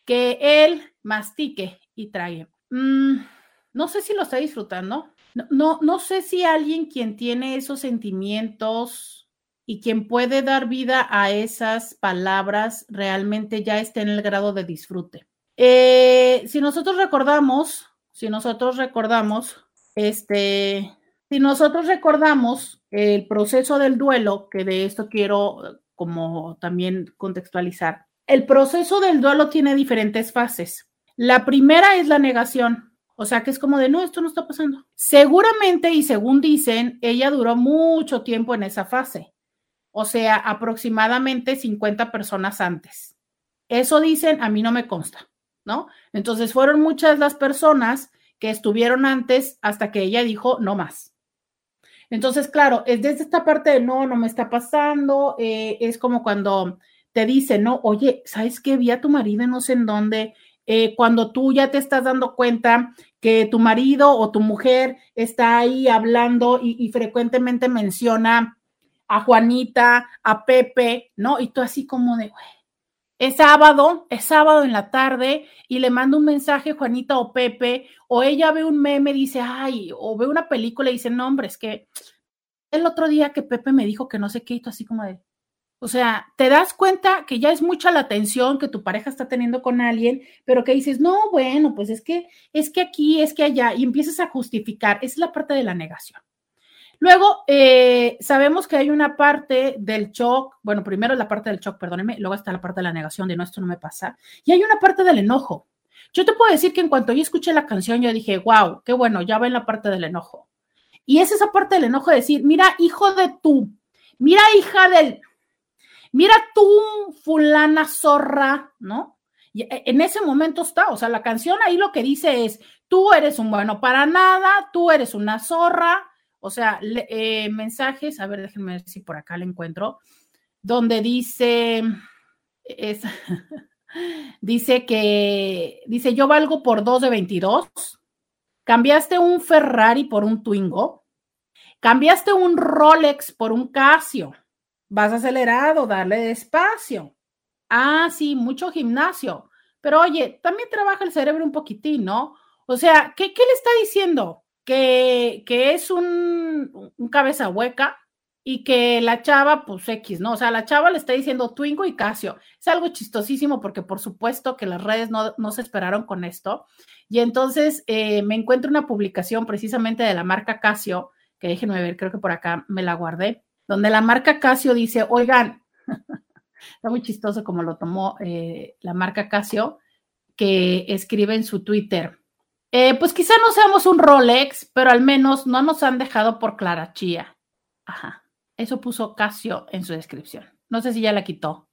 que él mastique y trague. Mm, no sé si lo está disfrutando, no, no, sé si alguien quien tiene esos sentimientos y quien puede dar vida a esas palabras realmente ya está en el grado de disfrute. Eh, si nosotros recordamos, si nosotros recordamos, este, si nosotros recordamos el proceso del duelo, que de esto quiero como también contextualizar, el proceso del duelo tiene diferentes fases. La primera es la negación. O sea, que es como de, no, esto no está pasando. Seguramente, y según dicen, ella duró mucho tiempo en esa fase. O sea, aproximadamente 50 personas antes. Eso dicen, a mí no me consta, ¿no? Entonces fueron muchas las personas que estuvieron antes hasta que ella dijo, no más. Entonces, claro, es desde esta parte de, no, no me está pasando, eh, es como cuando te dicen, no, oye, ¿sabes qué? Vi a tu marido no sé en dónde, eh, cuando tú ya te estás dando cuenta que tu marido o tu mujer está ahí hablando y, frecuentemente menciona a Juanita, a Pepe, ¿no? Y tú así como de, es sábado, es sábado en la tarde y le mando un mensaje Juanita o Pepe, o ella ve un meme, dice, ay, o ve una película y dice, no, hombre, es que el otro día que Pepe me dijo que no sé qué, y tú así como de, o sea, te das cuenta que ya es mucha la atención que tu pareja está teniendo con alguien, pero que dices, no, bueno, pues es que, es que aquí, es que allá, y empiezas a justificar. Esa es la parte de la negación. Luego, eh, sabemos que hay una parte del shock, bueno, primero la parte del shock, perdóneme, luego está la parte de la negación de no, esto no me pasa, y hay una parte del enojo. Yo te puedo decir que en cuanto yo escuché la canción, yo dije, wow, qué bueno, ya va en la parte del enojo. Y es esa parte del enojo de decir, mira, hijo de tú, mira, hija del, mira tú, fulana zorra, ¿no? Y e, en ese momento está, o sea, la canción ahí lo que dice es, tú eres un bueno para nada, tú eres una zorra, o sea, eh, mensajes, a ver, déjenme ver si por acá lo encuentro, donde dice, es, (laughs) dice que, dice, yo valgo por dos de 22, cambiaste un Ferrari por un Twingo, cambiaste un Rolex por un Casio, vas acelerado, darle despacio. Ah, sí, mucho gimnasio. Pero oye, también trabaja el cerebro un poquitín, ¿no? O sea, ¿qué, le está diciendo? Que, es un, un, cabeza hueca y que la chava, pues X, ¿no? O sea, la chava le está diciendo Twingo y Casio. Es algo chistosísimo porque por supuesto que las redes no, no se esperaron con esto. Y entonces eh, me encuentro una publicación precisamente de la marca Casio, que déjenme ver, creo que por acá me la guardé donde la marca Casio dice, oigan, (laughs) está muy chistoso como lo tomó eh, la marca Casio, que escribe en su Twitter, eh, pues quizá no seamos un Rolex, pero al menos no nos han dejado por Clara Chía. Ajá, eso puso Casio en su descripción. No sé si ya la quitó,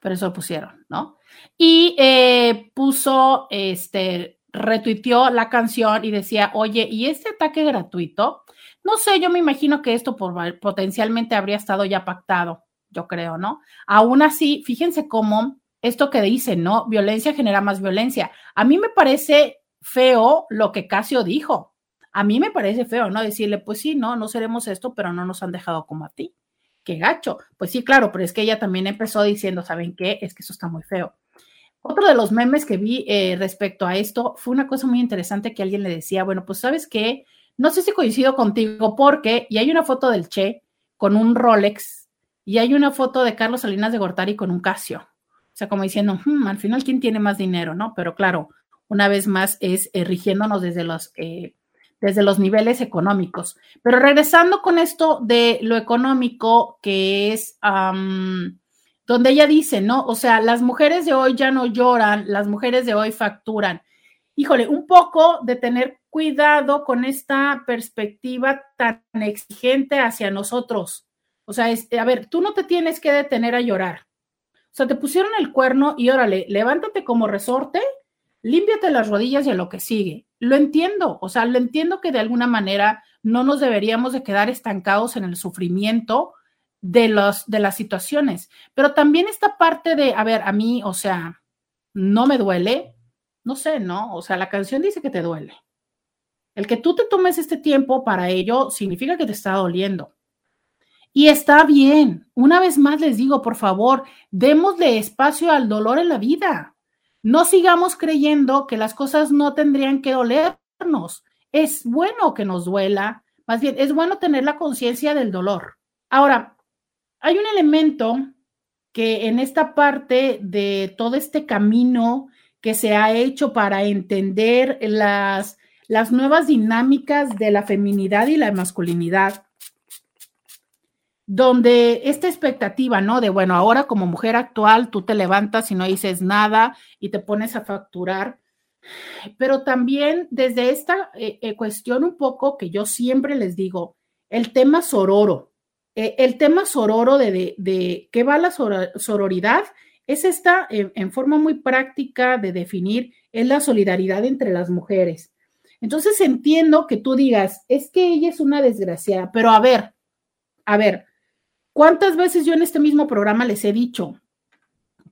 pero eso lo pusieron, ¿no? Y eh, puso, este, retuiteó la canción y decía, oye, ¿y este ataque gratuito? No sé, yo me imagino que esto potencialmente habría estado ya pactado, yo creo, ¿no? Aún así, fíjense cómo esto que dice, ¿no? Violencia genera más violencia. A mí me parece feo lo que Casio dijo. A mí me parece feo, ¿no? Decirle, pues sí, no, no seremos esto, pero no nos han dejado como a ti. Qué gacho. Pues sí, claro, pero es que ella también empezó diciendo, ¿saben qué? Es que eso está muy feo. Otro de los memes que vi eh, respecto a esto fue una cosa muy interesante que alguien le decía, bueno, pues sabes qué, no sé si coincido contigo porque, y hay una foto del Che con un Rolex y hay una foto de Carlos Salinas de Gortari con un Casio. O sea, como diciendo, hmm, al final, ¿quién tiene más dinero? ¿No? Pero claro, una vez más es eh, rigiéndonos desde los, eh, desde los niveles económicos. Pero regresando con esto de lo económico, que es donde ella dice, ¿no? O sea, las mujeres de hoy ya no lloran, las mujeres de hoy facturan. Híjole, un poco de tener cuidado con esta perspectiva tan exigente hacia nosotros. O sea, a ver, tú no te tienes que detener a llorar. O sea, te pusieron el cuerno y órale, levántate como resorte, límpiate las rodillas y a lo que sigue. Lo entiendo, o sea, lo entiendo que de alguna manera no nos deberíamos de quedar estancados en el sufrimiento de, los, de las situaciones, pero también esta parte de, a ver, a mí, o sea, no me duele, no sé, ¿no? O sea, la canción dice que te duele. El que tú te tomes este tiempo para ello significa que te está doliendo. Y está bien. Una vez más les digo, por favor, démosle espacio al dolor en la vida. No sigamos creyendo que las cosas no tendrían que dolernos. Es bueno que nos duela, más bien, es bueno tener la conciencia del dolor. Ahora, hay un elemento que en esta parte de todo este camino que se ha hecho para entender las, las nuevas dinámicas de la feminidad y la masculinidad, donde esta expectativa, ¿no? De, bueno, ahora como mujer actual, tú te levantas y no dices nada y te pones a facturar, pero también desde esta eh, eh, cuestión un poco que yo siempre les digo, el tema sororo, eh, el tema sororo de, de, qué va la sororidad es esta, en forma muy práctica de definir, es la solidaridad entre las mujeres. Entonces entiendo que tú digas, es que ella es una desgraciada, pero a ver, a ver, ¿cuántas veces yo en este mismo programa les he dicho,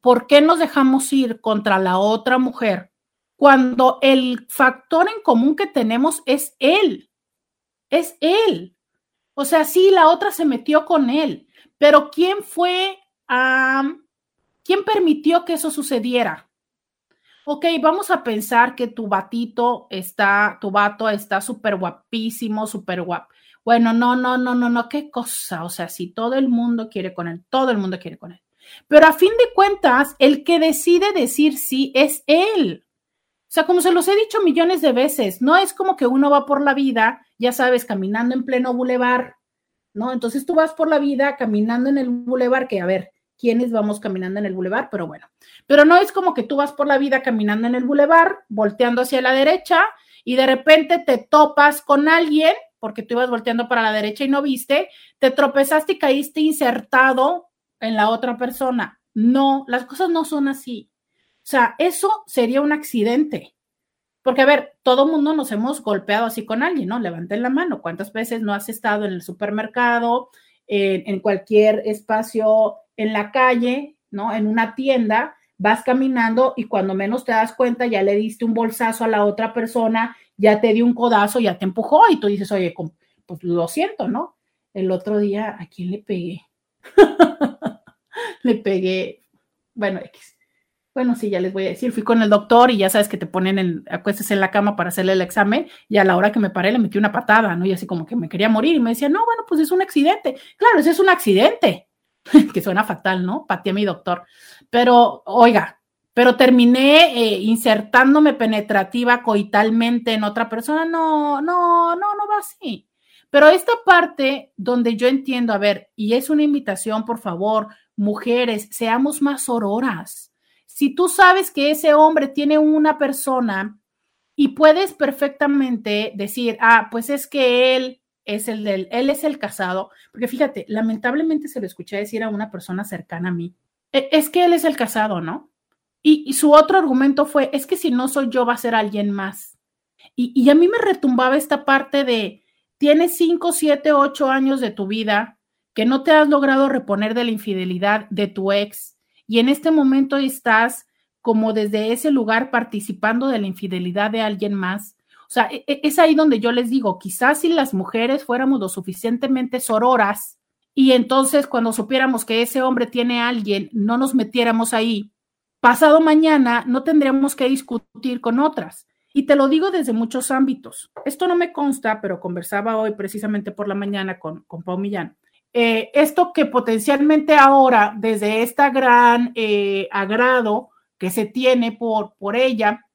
¿por qué nos dejamos ir contra la otra mujer cuando el factor en común que tenemos es él? Es él. O sea, sí, la otra se metió con él, pero ¿quién fue, quién permitió que eso sucediera? Ok, vamos a pensar que tu batito está, tu vato está súper guapísimo, súper guapo. Bueno, no, no, no, no, no, qué cosa. O sea, si todo el mundo quiere con él, todo el mundo quiere con él. Pero a fin de cuentas, el que decide decir sí es él. O sea, como se los he dicho millones de veces, no es como que uno va por la vida, ya sabes, caminando en pleno bulevar, ¿no? Entonces tú vas por la vida caminando en el bulevar, que a ver, ¿quiénes vamos caminando en el bulevar? Pero bueno, pero no es como que tú vas por la vida caminando en el bulevar, volteando hacia la derecha y de repente te topas con alguien, porque tú ibas volteando para la derecha y no viste, te tropezaste y caíste insertado en la otra persona. No, las cosas no son así. O sea, eso sería un accidente. Porque, a ver, todo mundo nos hemos golpeado así con alguien, ¿no? Levanten la mano. ¿Cuántas veces no has estado en el supermercado, en, cualquier espacio, en la calle, ¿no? En una tienda, vas caminando y cuando menos te das cuenta ya le diste un bolsazo a la otra persona, ya te dio un codazo, ya te empujó y tú dices, oye, pues lo siento, ¿no? El otro día, ¿a quién le pegué? (laughs) le pegué, bueno, X bueno, sí, ya les voy a decir, fui con el doctor y ya sabes que te ponen en, acuestas en la cama para hacerle el examen y a la hora que me paré le metí una patada, ¿no? Y así como que me quería morir y me decía, no, bueno, pues es un accidente. Claro, ese es un accidente, (laughs) que suena fatal, ¿no? Pateé a mi doctor. Pero, oiga, pero terminé eh, insertándome penetrativa coitalmente en otra persona. No, no, no, no va así. Pero esta parte donde yo entiendo, a ver, y es una invitación, por favor, mujeres, seamos más auroras si tú sabes que ese hombre tiene una persona y puedes perfectamente decir, ah, pues es que él es el del, él es el casado, porque fíjate, lamentablemente se lo escuché decir a una persona cercana a mí, e, es que él es el casado, ¿no? Y, su otro argumento fue, es que si no soy yo, va a ser alguien más. Y, y a mí me retumbaba esta parte de, tienes cinco, siete, ocho años de tu vida que no te has logrado reponer de la infidelidad de tu ex, y en este momento estás como desde ese lugar participando de la infidelidad de alguien más. O sea, e, e, es ahí donde yo les digo, quizás si las mujeres fuéramos lo suficientemente sororas y entonces cuando supiéramos que ese hombre tiene a alguien, no nos metiéramos ahí, pasado mañana no tendríamos que discutir con otras. Y te lo digo desde muchos ámbitos. Esto no me consta, pero conversaba hoy precisamente por la mañana con, con Pau Millán eh, esto que potencialmente ahora, desde este gran eh, agrado que se tiene por, por ella,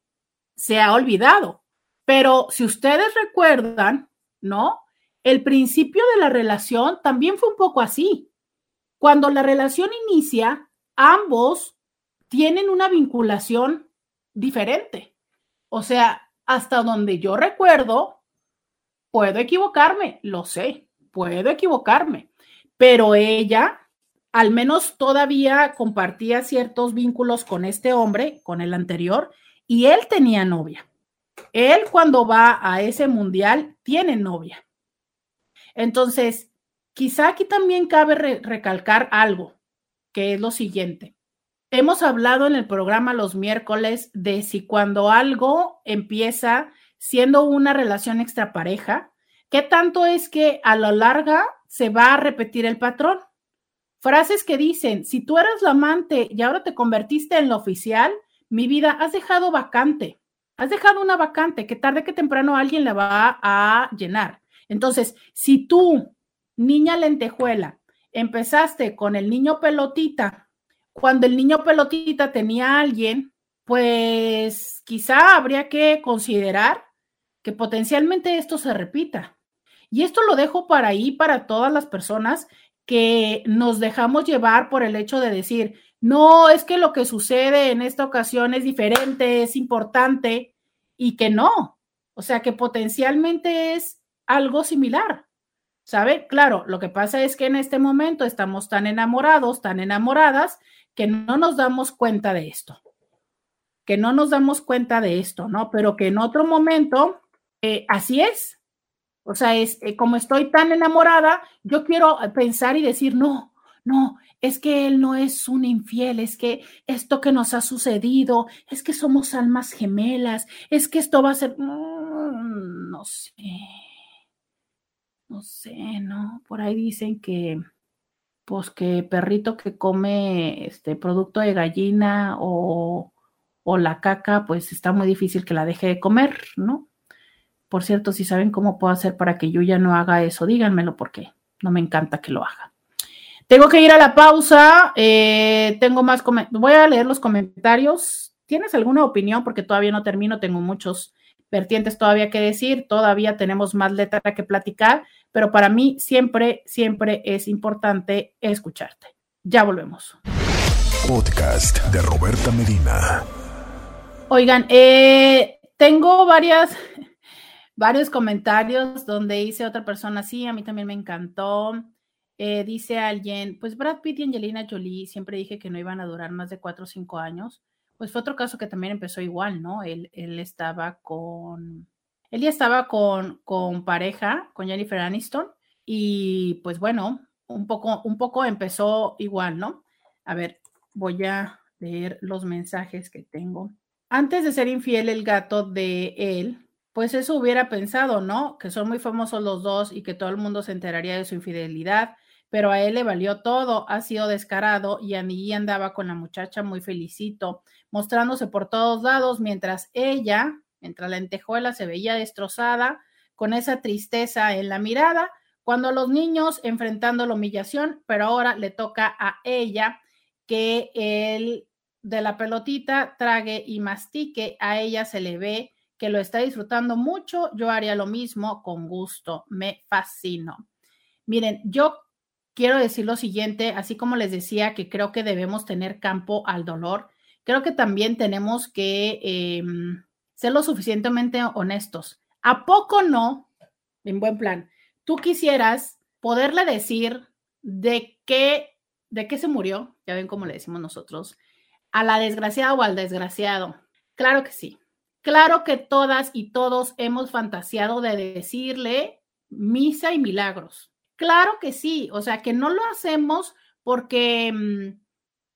se ha olvidado. Pero si ustedes recuerdan, ¿no? El principio de la relación también fue un poco así. Cuando la relación inicia, ambos tienen una vinculación diferente. O sea, hasta donde yo recuerdo, puedo equivocarme, lo sé, puedo equivocarme, pero ella al menos todavía compartía ciertos vínculos con este hombre, con el anterior, y él tenía novia. Él cuando va a ese mundial tiene novia. Entonces, quizá aquí también cabe recalcar algo, que es lo siguiente. Hemos hablado en el programa los miércoles de si cuando algo empieza siendo una relación extrapareja, ¿qué tanto es que a lo larga se va a repetir el patrón? Frases que dicen, si tú eras la amante y ahora te convertiste en la oficial, mi vida, has dejado vacante, has dejado una vacante que tarde que temprano alguien la va a llenar. Entonces, si tú, niña lentejuela, empezaste con el niño pelotita cuando el niño pelotita tenía a alguien, pues quizá habría que considerar que potencialmente esto se repita. Y esto lo dejo para ahí para todas las personas que nos dejamos llevar por el hecho de decir, no, es que lo que sucede en esta ocasión es diferente, es importante y que no. O sea, que potencialmente es algo similar. ¿Sabe? Claro, lo que pasa es que en este momento estamos tan enamorados, tan enamoradas, que no nos damos cuenta de esto, que no nos damos cuenta de esto, ¿no? Pero que en otro momento, eh, así es. O sea, es eh, como estoy tan enamorada, yo quiero pensar y decir, no, no, es que él no es un infiel, es que esto que nos ha sucedido, es que somos almas gemelas, es que esto va a ser, mm, no sé, no sé, ¿no? Por ahí dicen que pues que perrito que come este producto de gallina o, o, la caca, pues está muy difícil que la deje de comer, ¿no? Por cierto, si saben cómo puedo hacer para que yo ya no haga eso, díganmelo porque no me encanta que lo haga. Tengo que ir a la pausa. Eh, tengo más voy a leer los comentarios. ¿Tienes alguna opinión? Porque todavía no termino, tengo muchos vertientes todavía que decir, todavía tenemos más letra que platicar pero para mí siempre, siempre es importante escucharte. Ya volvemos. Podcast de Roberta Medina. Oigan, eh, tengo varias, varios comentarios donde dice otra persona, sí, a mí también me encantó. Eh, dice alguien, pues Brad Pitt y Angelina Jolie, siempre dije que no iban a durar más de cuatro o cinco años. Pues fue otro caso que también empezó igual, ¿no? Él, él estaba con él ya estaba con, con pareja, con Jennifer Aniston, y pues bueno, un poco, un poco empezó igual, ¿no? A ver, voy a leer los mensajes que tengo. Antes de ser infiel el gato de él, pues eso hubiera pensado, ¿no? Que son muy famosos los dos y que todo el mundo se enteraría de su infidelidad, pero a él le valió todo, ha sido descarado y allí andaba con la muchacha muy felicito, mostrándose por todos lados, mientras ella mientras la lentejuela se veía destrozada, con esa tristeza en la mirada, cuando los niños enfrentando la humillación, pero ahora le toca a ella que el de la pelotita trague y mastique, a ella se le ve que lo está disfrutando mucho, yo haría lo mismo con gusto, me fascino. Miren, yo quiero decir lo siguiente, así como les decía que creo que debemos tener campo al dolor, creo que también tenemos que... Em, ser lo suficientemente honestos. ¿A poco no, en buen plan, tú quisieras poderle decir de qué, de qué se murió, ya ven cómo le decimos nosotros, a la desgraciada o al desgraciado? Claro que sí. Claro que todas y todos hemos fantaseado de decirle misa y milagros. Claro que sí, o sea, que no lo hacemos porque mm,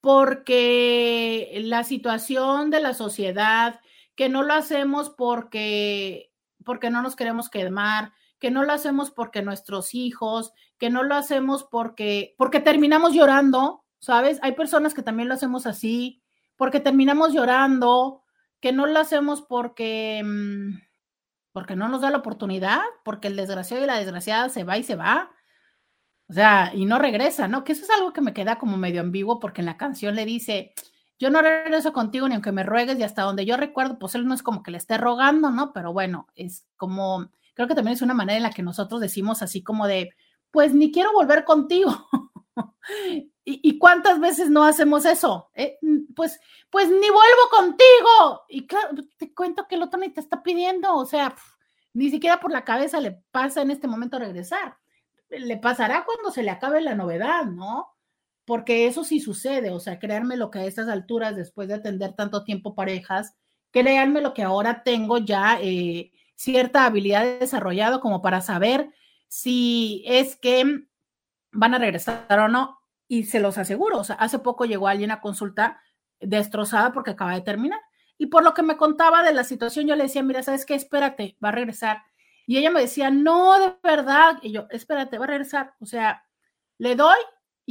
porque la situación de la sociedad, que no lo hacemos porque, porque no nos queremos quemar, que no lo hacemos porque nuestros hijos, que no lo hacemos porque, porque terminamos llorando, ¿sabes? Hay personas que también lo hacemos así, porque terminamos llorando, que no lo hacemos porque, mm, porque no nos da la oportunidad, porque el desgraciado y la desgraciada se va y se va. O sea, y no regresa, ¿no? Que eso es algo que me queda como medio ambiguo porque en la canción le dice, yo no regreso contigo ni aunque me ruegues y hasta donde yo recuerdo, pues él no es como que le esté rogando, ¿no? Pero bueno, es como, creo que también es una manera en la que nosotros decimos así como de, pues ni quiero volver contigo. (laughs) ¿Y, cuántas veces no hacemos eso? Eh, pues, pues ni vuelvo contigo. Y claro, te cuento que el otro ni te está pidiendo, o sea, ni siquiera por la cabeza le pasa en este momento regresar. Le pasará cuando se le acabe la novedad, ¿no? Porque eso sí sucede, o sea, créanme lo que a estas alturas, después de atender tanto tiempo parejas, créanme lo que ahora tengo ya eh, cierta habilidad desarrollada como para saber si es que van a regresar o no. Y se los aseguro, o sea, hace poco llegó alguien a consulta destrozada porque acaba de terminar. Y por lo que me contaba de la situación, yo le decía, mira, ¿sabes qué? Espérate, va a regresar. Y ella me decía, no, de verdad. Y yo, espérate, va a regresar. O sea, le doy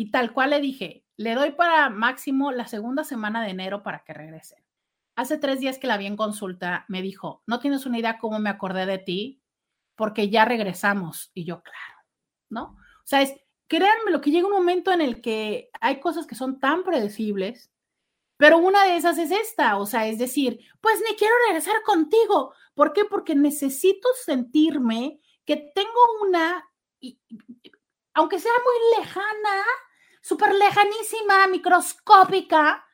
y tal cual le dije, le doy para máximo la segunda semana de enero para que regrese. Hace tres días que la vi en consulta, me dijo, no tienes una idea cómo me acordé de ti, porque ya regresamos. Y yo, claro, ¿no? O sea, es, créanme, lo que llega un momento en el que hay cosas que son tan predecibles, pero una de esas es esta, o sea, es decir, pues ni quiero regresar contigo. ¿Por qué? Porque necesito sentirme que tengo una, aunque sea muy lejana, súper lejanísima, microscópica,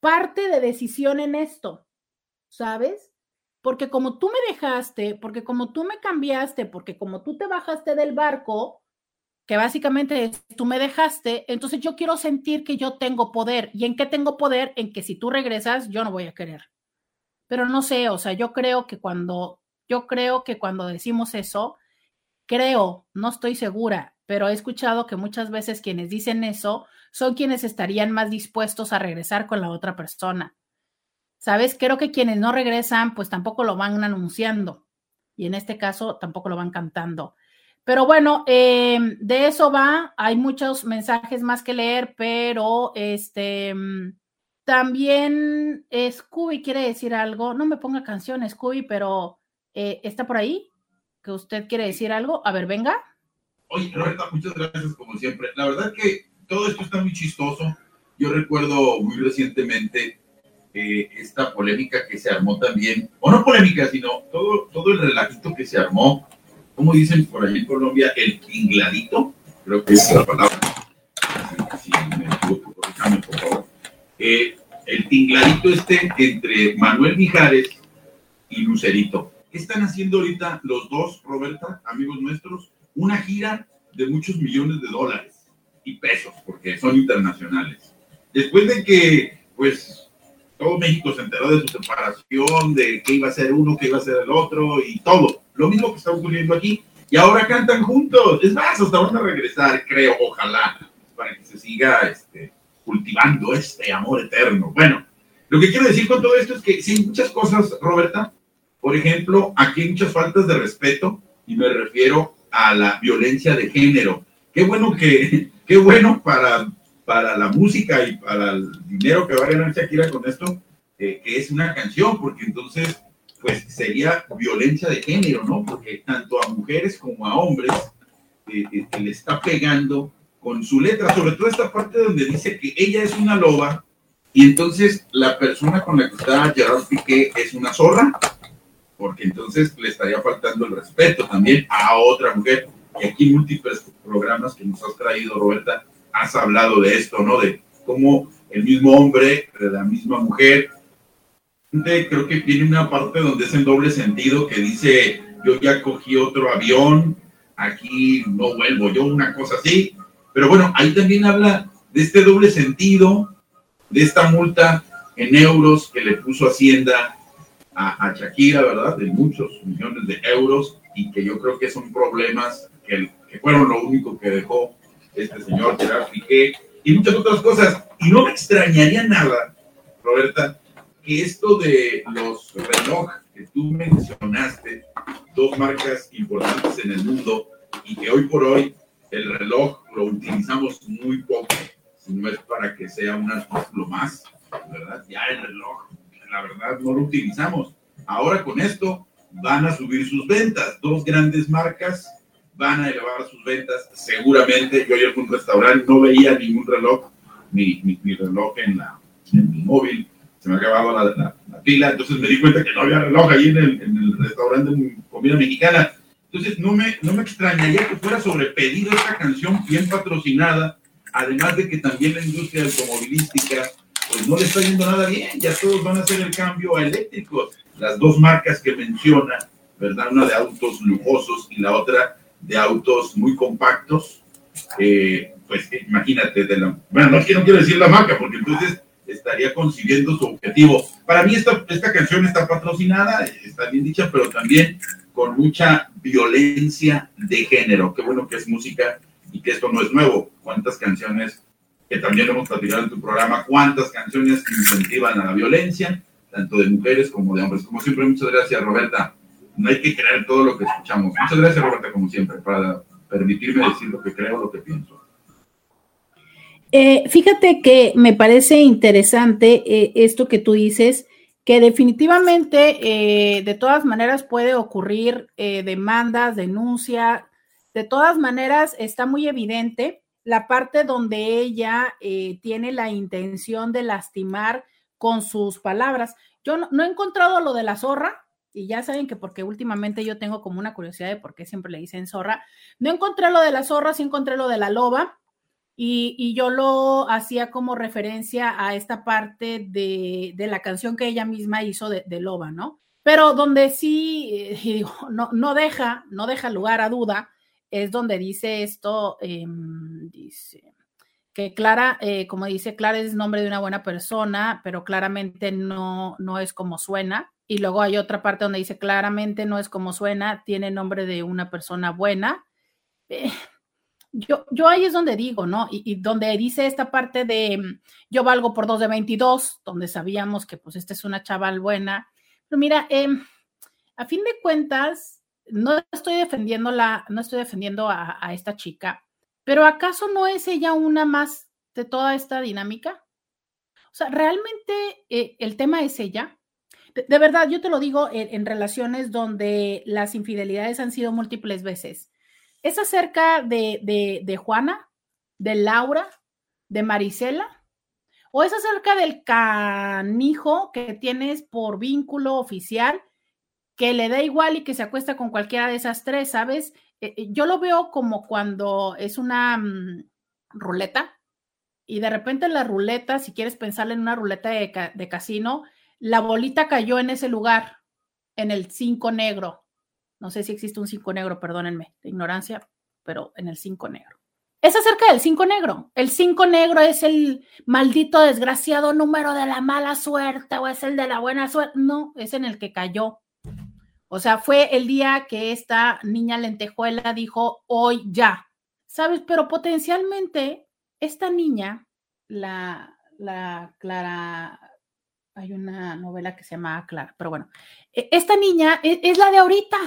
parte de decisión en esto, ¿sabes? Porque como tú me dejaste, porque como tú me cambiaste, porque como tú te bajaste del barco, que básicamente es, tú me dejaste, entonces yo quiero sentir que yo tengo poder. ¿Y en qué tengo poder? En que si tú regresas, yo no voy a querer. Pero no sé, o sea, yo creo que cuando, yo creo que cuando decimos eso, creo, no estoy segura, pero he escuchado que muchas veces quienes dicen eso son quienes estarían más dispuestos a regresar con la otra persona. ¿Sabes? Creo que quienes no regresan, pues tampoco lo van anunciando. Y en este caso, tampoco lo van cantando. Pero bueno, eh, de eso va. Hay muchos mensajes más que leer, pero este también Scooby quiere decir algo. No me ponga canción, Scooby, pero eh, está por ahí. Que usted quiere decir algo. A ver, venga. Oye, Roberta, muchas gracias como siempre. La verdad que todo esto está muy chistoso. Yo recuerdo muy recientemente eh, esta polémica que se armó también, o no polémica, sino todo, todo el relajito que se armó ¿cómo dicen por allí en Colombia? El tingladito, creo que es la palabra. Si, me equivoco, por favor. Eh, el tingladito este entre Manuel Mijares y Lucerito. ¿Qué están haciendo ahorita los dos, Roberta, amigos nuestros? Una gira de muchos millones de dólares y pesos, porque son internacionales. Después de que, pues, todo México se enteró de su separación, de qué iba a ser uno, qué iba a ser el otro y todo lo mismo que está ocurriendo aquí. Y ahora cantan juntos. Es más, hasta van a regresar, creo, ojalá, para que se siga este, cultivando este amor eterno. Bueno, lo que quiero decir con todo esto es que sí, muchas cosas, Roberta. Por ejemplo, aquí hay muchas faltas de respeto y me refiero a la violencia de género. Qué bueno que, (laughs) qué bueno para, para la música y para el dinero que va a ganar Shakira con esto, eh, que es una canción, porque entonces pues sería violencia de género, ¿no? Porque tanto a mujeres como a hombres eh, eh, le está pegando con su letra, sobre todo esta parte donde dice que ella es una loba y entonces la persona con la que está Gerard Piqué es una zorra, porque entonces le estaría faltando el respeto también a otra mujer. Y aquí en múltiples programas que nos has traído, Roberta, has hablado de esto, ¿no? De cómo el mismo hombre, la misma mujer, creo que tiene una parte donde es en doble sentido que dice yo ya cogí otro avión, aquí no vuelvo yo, una cosa así. Pero bueno, ahí también habla de este doble sentido, de esta multa en euros que le puso Hacienda a, Shakira, ¿verdad? De muchos millones de euros y que yo creo que son problemas que, que fueron lo único que dejó este señor Gerard Piqué y muchas otras cosas. Y no me extrañaría nada, Roberta, que esto de los relojes que tú mencionaste, dos marcas importantes en el mundo y que hoy por hoy el reloj lo utilizamos muy poco, si no es para que sea un artículo más, ¿verdad? Ya el reloj, la verdad, no lo utilizamos. Ahora con esto van a subir sus ventas. Dos grandes marcas van a elevar sus ventas, seguramente. Yo ayer fui un restaurante, no veía ningún reloj, ni, ni, reloj en, la, en mi móvil, se me ha acabado la, la, pila, entonces me di cuenta que no había reloj ahí en el, en el restaurante de comida mexicana. Entonces no me, no me extrañaría que fuera sobre pedido esta canción bien patrocinada, además de que también la industria automovilística pues no le está yendo nada bien, ya todos van a hacer el cambio a eléctricos. Las dos marcas que menciona, ¿verdad? Una de autos lujosos y la otra de autos muy compactos. Eh, pues imagínate, de la, bueno, no, quiero decir la marca, porque entonces estaría concibiendo su objetivo. Para mí esta, esta canción está patrocinada, está bien dicha, pero también con mucha violencia de género. Qué bueno que es música y que esto no es nuevo. ¿Cuántas canciones, que también hemos platicado en tu programa, cuántas canciones incentivan a la violencia, tanto de mujeres como de hombres? Como siempre, muchas gracias, Roberta. No hay que creer todo lo que escuchamos. Muchas gracias, Roberta, como siempre, para permitirme decir lo que creo, lo que pienso. Eh, fíjate que me parece interesante eh, esto que tú dices, que definitivamente eh, de todas maneras puede ocurrir demandas, denuncia, de todas maneras está muy evidente la parte donde ella tiene la intención de lastimar con sus palabras. Yo no, he encontrado lo de la zorra, y ya saben que porque últimamente yo tengo como una curiosidad de por qué siempre le dicen zorra, no encontré lo de la zorra, sí encontré lo de la loba, y, yo lo hacía como referencia a esta parte de, la canción que ella misma hizo de, Loba, ¿no? Pero donde sí, eh, (laughs) no, no, deja, no deja lugar a duda, es donde dice esto, em, dice que Clara, eh, como dice, Clara es nombre de una buena persona, pero claramente no, no es como suena. Y luego hay otra parte donde dice, claramente no es como suena, tiene nombre de una persona buena. Eh, yo, yo ahí es donde digo, ¿no? Y, donde dice esta parte de mm, yo valgo por dos de 22, donde sabíamos que pues esta es una chaval buena. Pero mira, em, a fin de cuentas, no estoy defendiendo la, no estoy defendiendo a, esta chica, pero ¿acaso no es ella una más de toda esta dinámica? O sea, realmente eh, el tema es ella. De, verdad, yo te lo digo en relaciones donde las infidelidades han sido múltiples veces ¿Es acerca de, Juana, de Laura, de Marisela? ¿O es acerca del canijo que tienes por vínculo oficial que le da igual y que se acuesta con cualquiera de esas tres, ¿sabes? Eh, eh, yo lo veo como cuando es una mm, ruleta y de repente la ruleta, si quieres pensar en una ruleta de, de casino, la bolita cayó en ese lugar, en el 5 negro no sé si existe un 5 negro, perdónenme, de ignorancia, pero en el 5 negro. Es acerca del 5 negro. El 5 negro es el maldito desgraciado número de la mala suerte o es el de la buena suerte. No, es en el que cayó. O sea, fue el día que esta niña lentejuela dijo, hoy ya. ¿Sabes? Pero potencialmente esta niña, la, la Clara, hay una novela que se llama Clara, pero bueno, e, esta niña es, es la de ahorita.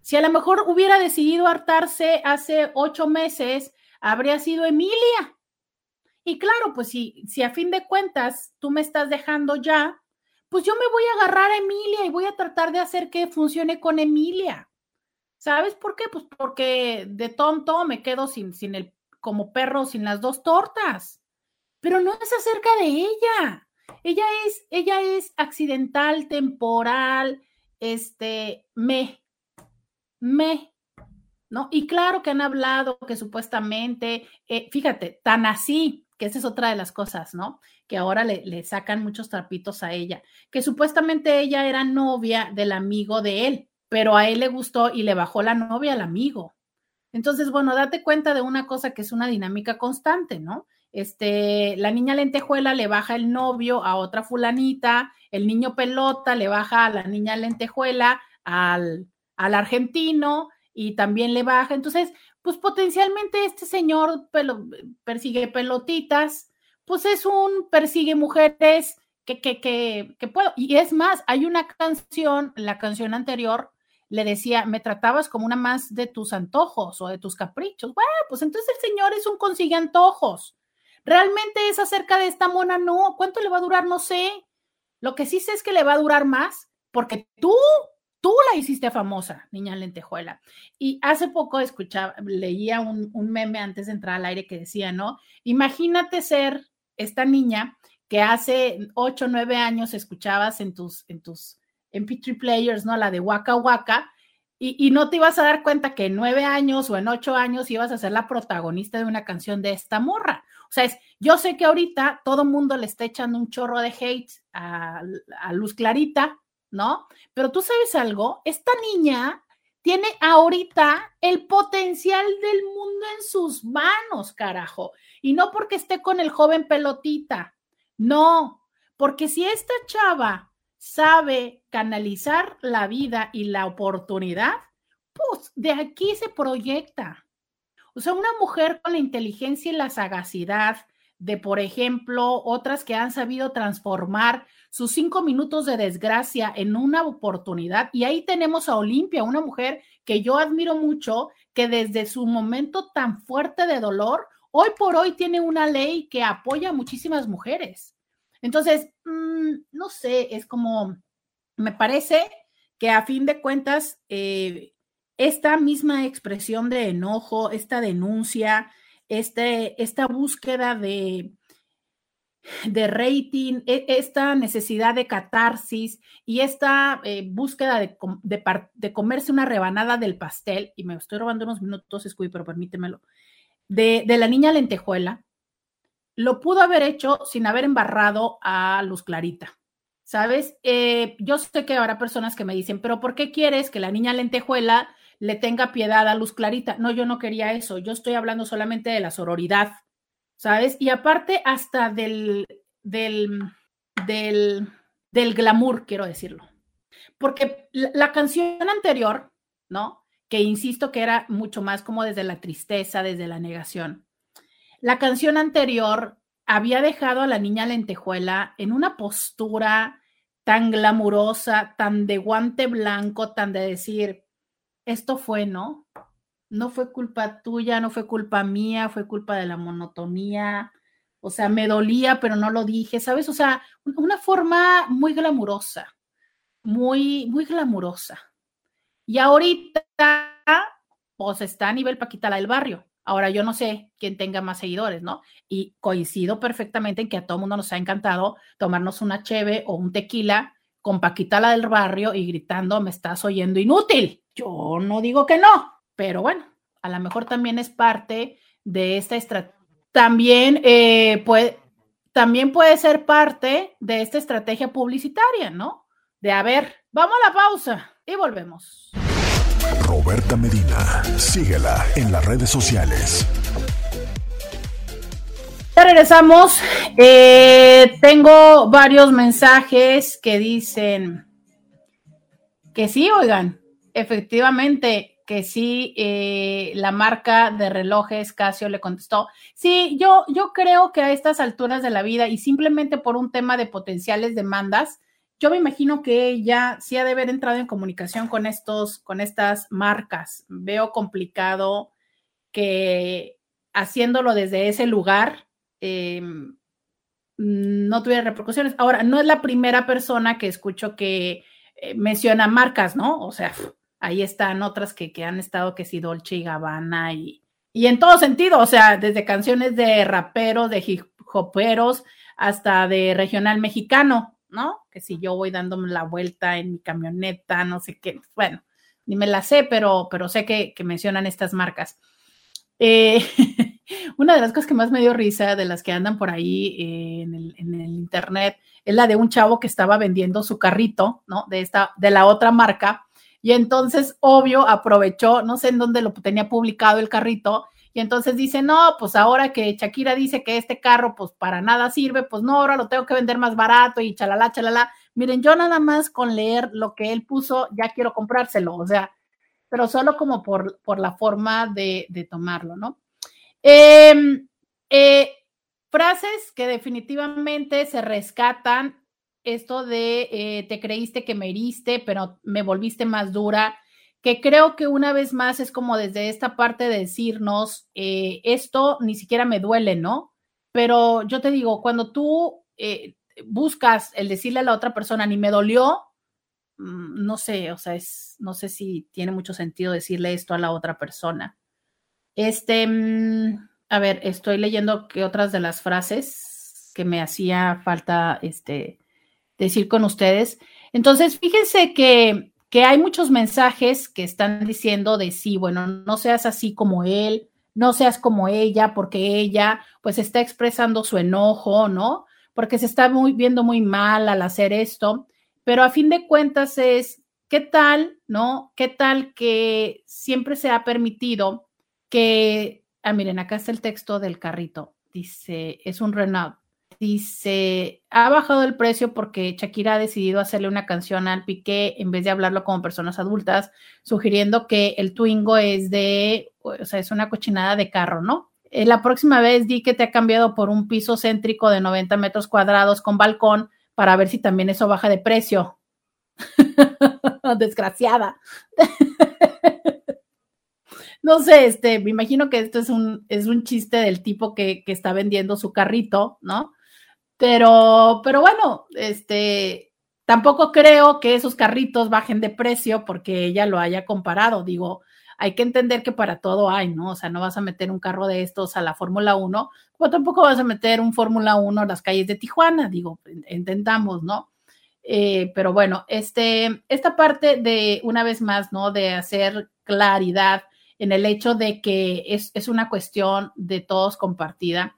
Si a lo mejor hubiera decidido hartarse hace ocho meses, habría sido Emilia. Y claro, pues si, si a fin de cuentas tú me estás dejando ya, pues yo me voy a agarrar a Emilia y voy a tratar de hacer que funcione con Emilia. ¿Sabes por qué? Pues porque de tonto me quedo sin, sin el, como perro sin las dos tortas. Pero no es acerca de ella. Ella es, ella es accidental, temporal, este, me, me, ¿no? Y claro que han hablado que supuestamente, eh, fíjate, tan así, que esa es otra de las cosas, ¿no? Que ahora le, sacan muchos trapitos a ella, que supuestamente ella era novia del amigo de él, pero a él le gustó y le bajó la novia al amigo. Entonces, bueno, date cuenta de una cosa que es una dinámica constante, ¿no? Este, la niña lentejuela le baja el novio a otra fulanita, el niño pelota le baja a la niña lentejuela al, al argentino y también le baja. Entonces, pues potencialmente este señor persigue pelotitas, pues es un persigue mujeres que, que, que, que puedo. Y es más, hay una canción, la canción anterior le decía, me tratabas como una más de tus antojos o de tus caprichos. Bueno, pues entonces el señor es un consigue antojos. Realmente es acerca de esta mona, no. ¿Cuánto le va a durar? No sé. Lo que sí sé es que le va a durar más porque tú tú la hiciste famosa, niña lentejuela. Y hace poco escuchaba, leía un, meme antes de entrar al aire que decía, ¿no? Imagínate ser esta niña que hace 8 o 9 años escuchabas en tus, en tus MP3 players, ¿no? La de Waka Waka, y, no te ibas a dar cuenta que en 9 años o en 8 años ibas a ser la protagonista de una canción de esta morra. O sea, es, yo sé que ahorita todo mundo le está echando un chorro de hate a, a Luz Clarita, ¿no? Pero tú sabes algo, esta niña tiene ahorita el potencial del mundo en sus manos, carajo. Y no porque esté con el joven pelotita, no, porque si esta chava sabe canalizar la vida y la oportunidad, pues de aquí se proyecta. O sea, una mujer con la inteligencia y la sagacidad de, por ejemplo, otras que han sabido transformar sus cinco minutos de desgracia en una oportunidad. Y ahí tenemos a Olimpia, una mujer que yo admiro mucho, que desde su momento tan fuerte de dolor hoy por hoy tiene una ley que apoya a muchísimas mujeres. Entonces, mmm, no sé, es como, me parece que a fin de cuentas, eh, esta misma expresión de enojo, esta denuncia, este, esta búsqueda de, de rating, e, esta necesidad de catarsis y esta eh, búsqueda de, de, comerse una rebanada del pastel, y me estoy robando unos minutos, Scooby, pero permítemelo, de, de la niña lentejuela, lo pudo haber hecho sin haber embarrado a Luz Clarita. ¿Sabes? Eh, yo sé que habrá personas que me dicen, pero ¿por qué quieres que la niña lentejuela le tenga piedad a Luz Clarita? No, yo no quería eso. Yo estoy hablando solamente de la sororidad, ¿sabes? Y aparte hasta del, del, del, del glamour, quiero decirlo. Porque la, la canción anterior, ¿no? que insisto que era mucho más como desde la tristeza, desde la negación. La canción anterior había dejado a la niña lentejuela en una postura tan glamurosa, tan de guante blanco, tan de decir, esto fue, ¿no? No fue culpa tuya, no fue culpa mía, fue culpa de la monotonía. O sea, me dolía, pero no lo dije, ¿sabes? O sea, una forma muy glamurosa, muy, muy glamurosa. Y ahorita, pues está a nivel Paquita la del barrio. Ahora yo no sé quién tenga más seguidores, ¿no? Y coincido perfectamente en que a todo mundo nos ha encantado tomarnos una cheve o un tequila con Paquita la del barrio y gritando, me estás oyendo inútil. Yo no digo que no, pero bueno, a lo mejor también es parte de esta estrategia. También, eh, puede, también puede ser parte de esta estrategia publicitaria, ¿no? De a ver, vamos a la pausa y volvemos. Roberta Medina, síguela en las redes sociales. Ya regresamos. Eh, tengo varios mensajes que dicen que sí, oigan, efectivamente, que sí, eh, la marca de relojes Casio le contestó. Sí, yo, yo creo que a estas alturas de la vida y simplemente por un tema de potenciales demandas, yo me imagino que ella sí ha de haber entrado en comunicación con estos, con estas marcas. Veo complicado que haciéndolo desde ese lugar eh, no tuviera repercusiones. Ahora, no es la primera persona que escucho que eh, menciona marcas, ¿no? O sea, ahí están otras que, que han estado, que sí, Dolce y Gabbana y, y en todo sentido, o sea, desde canciones de raperos, de hip hoperos, hasta de regional mexicano. ¿no? Que si yo voy dándome la vuelta en mi camioneta, no sé qué, bueno, ni me la sé, pero, pero sé que, que mencionan estas marcas. Eh, (laughs) una de las cosas que más me dio risa de las que andan por ahí eh, en, el, en, el, internet es la de un chavo que estaba vendiendo su carrito, ¿no? De esta, de la otra marca. Y entonces, obvio, aprovechó, no sé en dónde lo tenía publicado el carrito, y entonces dice, no, pues ahora que Shakira dice que este carro pues para nada sirve, pues no, ahora lo tengo que vender más barato y chalala, chalala. Miren, yo nada más con leer lo que él puso, ya quiero comprárselo, o sea, pero solo como por, por la forma de, tomarlo, ¿no? Eh, eh, frases que definitivamente se rescatan, esto de eh, te creíste que me heriste, pero me volviste más dura que creo que una vez más es como desde esta parte de decirnos, eh, esto ni siquiera me duele, ¿no? Pero yo te digo, cuando tú eh, buscas el decirle a la otra persona, ni me dolió, mm, no sé, o sea, es, no sé si tiene mucho sentido decirle esto a la otra persona. Este, mm, a ver, estoy leyendo que otras de las frases que me hacía falta este, decir con ustedes. Entonces, fíjense que, que hay muchos mensajes que están diciendo de sí, bueno, no seas así como él, no seas como ella, porque ella pues está expresando su enojo, ¿no? Porque se está muy, viendo muy mal al hacer esto, pero a fin de cuentas es, ¿qué tal, no? ¿Qué tal que siempre se ha permitido que, ah, miren, acá está el texto del carrito, dice, es un Renault, dice, ha bajado el precio porque Shakira ha decidido hacerle una canción al Piqué en vez de hablarlo como personas adultas, sugiriendo que el Twingo es de o sea, es una cochinada de carro, ¿no? Eh, la próxima vez di que te ha cambiado por un piso céntrico de 90 metros cuadrados con balcón para ver si también eso baja de precio. (laughs) Desgraciada. (laughs) no sé, este, me imagino que esto es un, es un chiste del tipo que, que está vendiendo su carrito, ¿no? Pero, pero bueno, este, tampoco creo que esos carritos bajen de precio porque ella lo haya comparado. Digo, hay que entender que para todo hay, ¿no? O sea, no vas a meter un carro de estos a la Fórmula 1, o tampoco vas a meter un Fórmula 1 a las calles de Tijuana, digo, intentamos, ¿no? Eh, pero bueno, este, esta parte de, una vez más, ¿no? De hacer claridad en el hecho de que es, es una cuestión de todos compartida.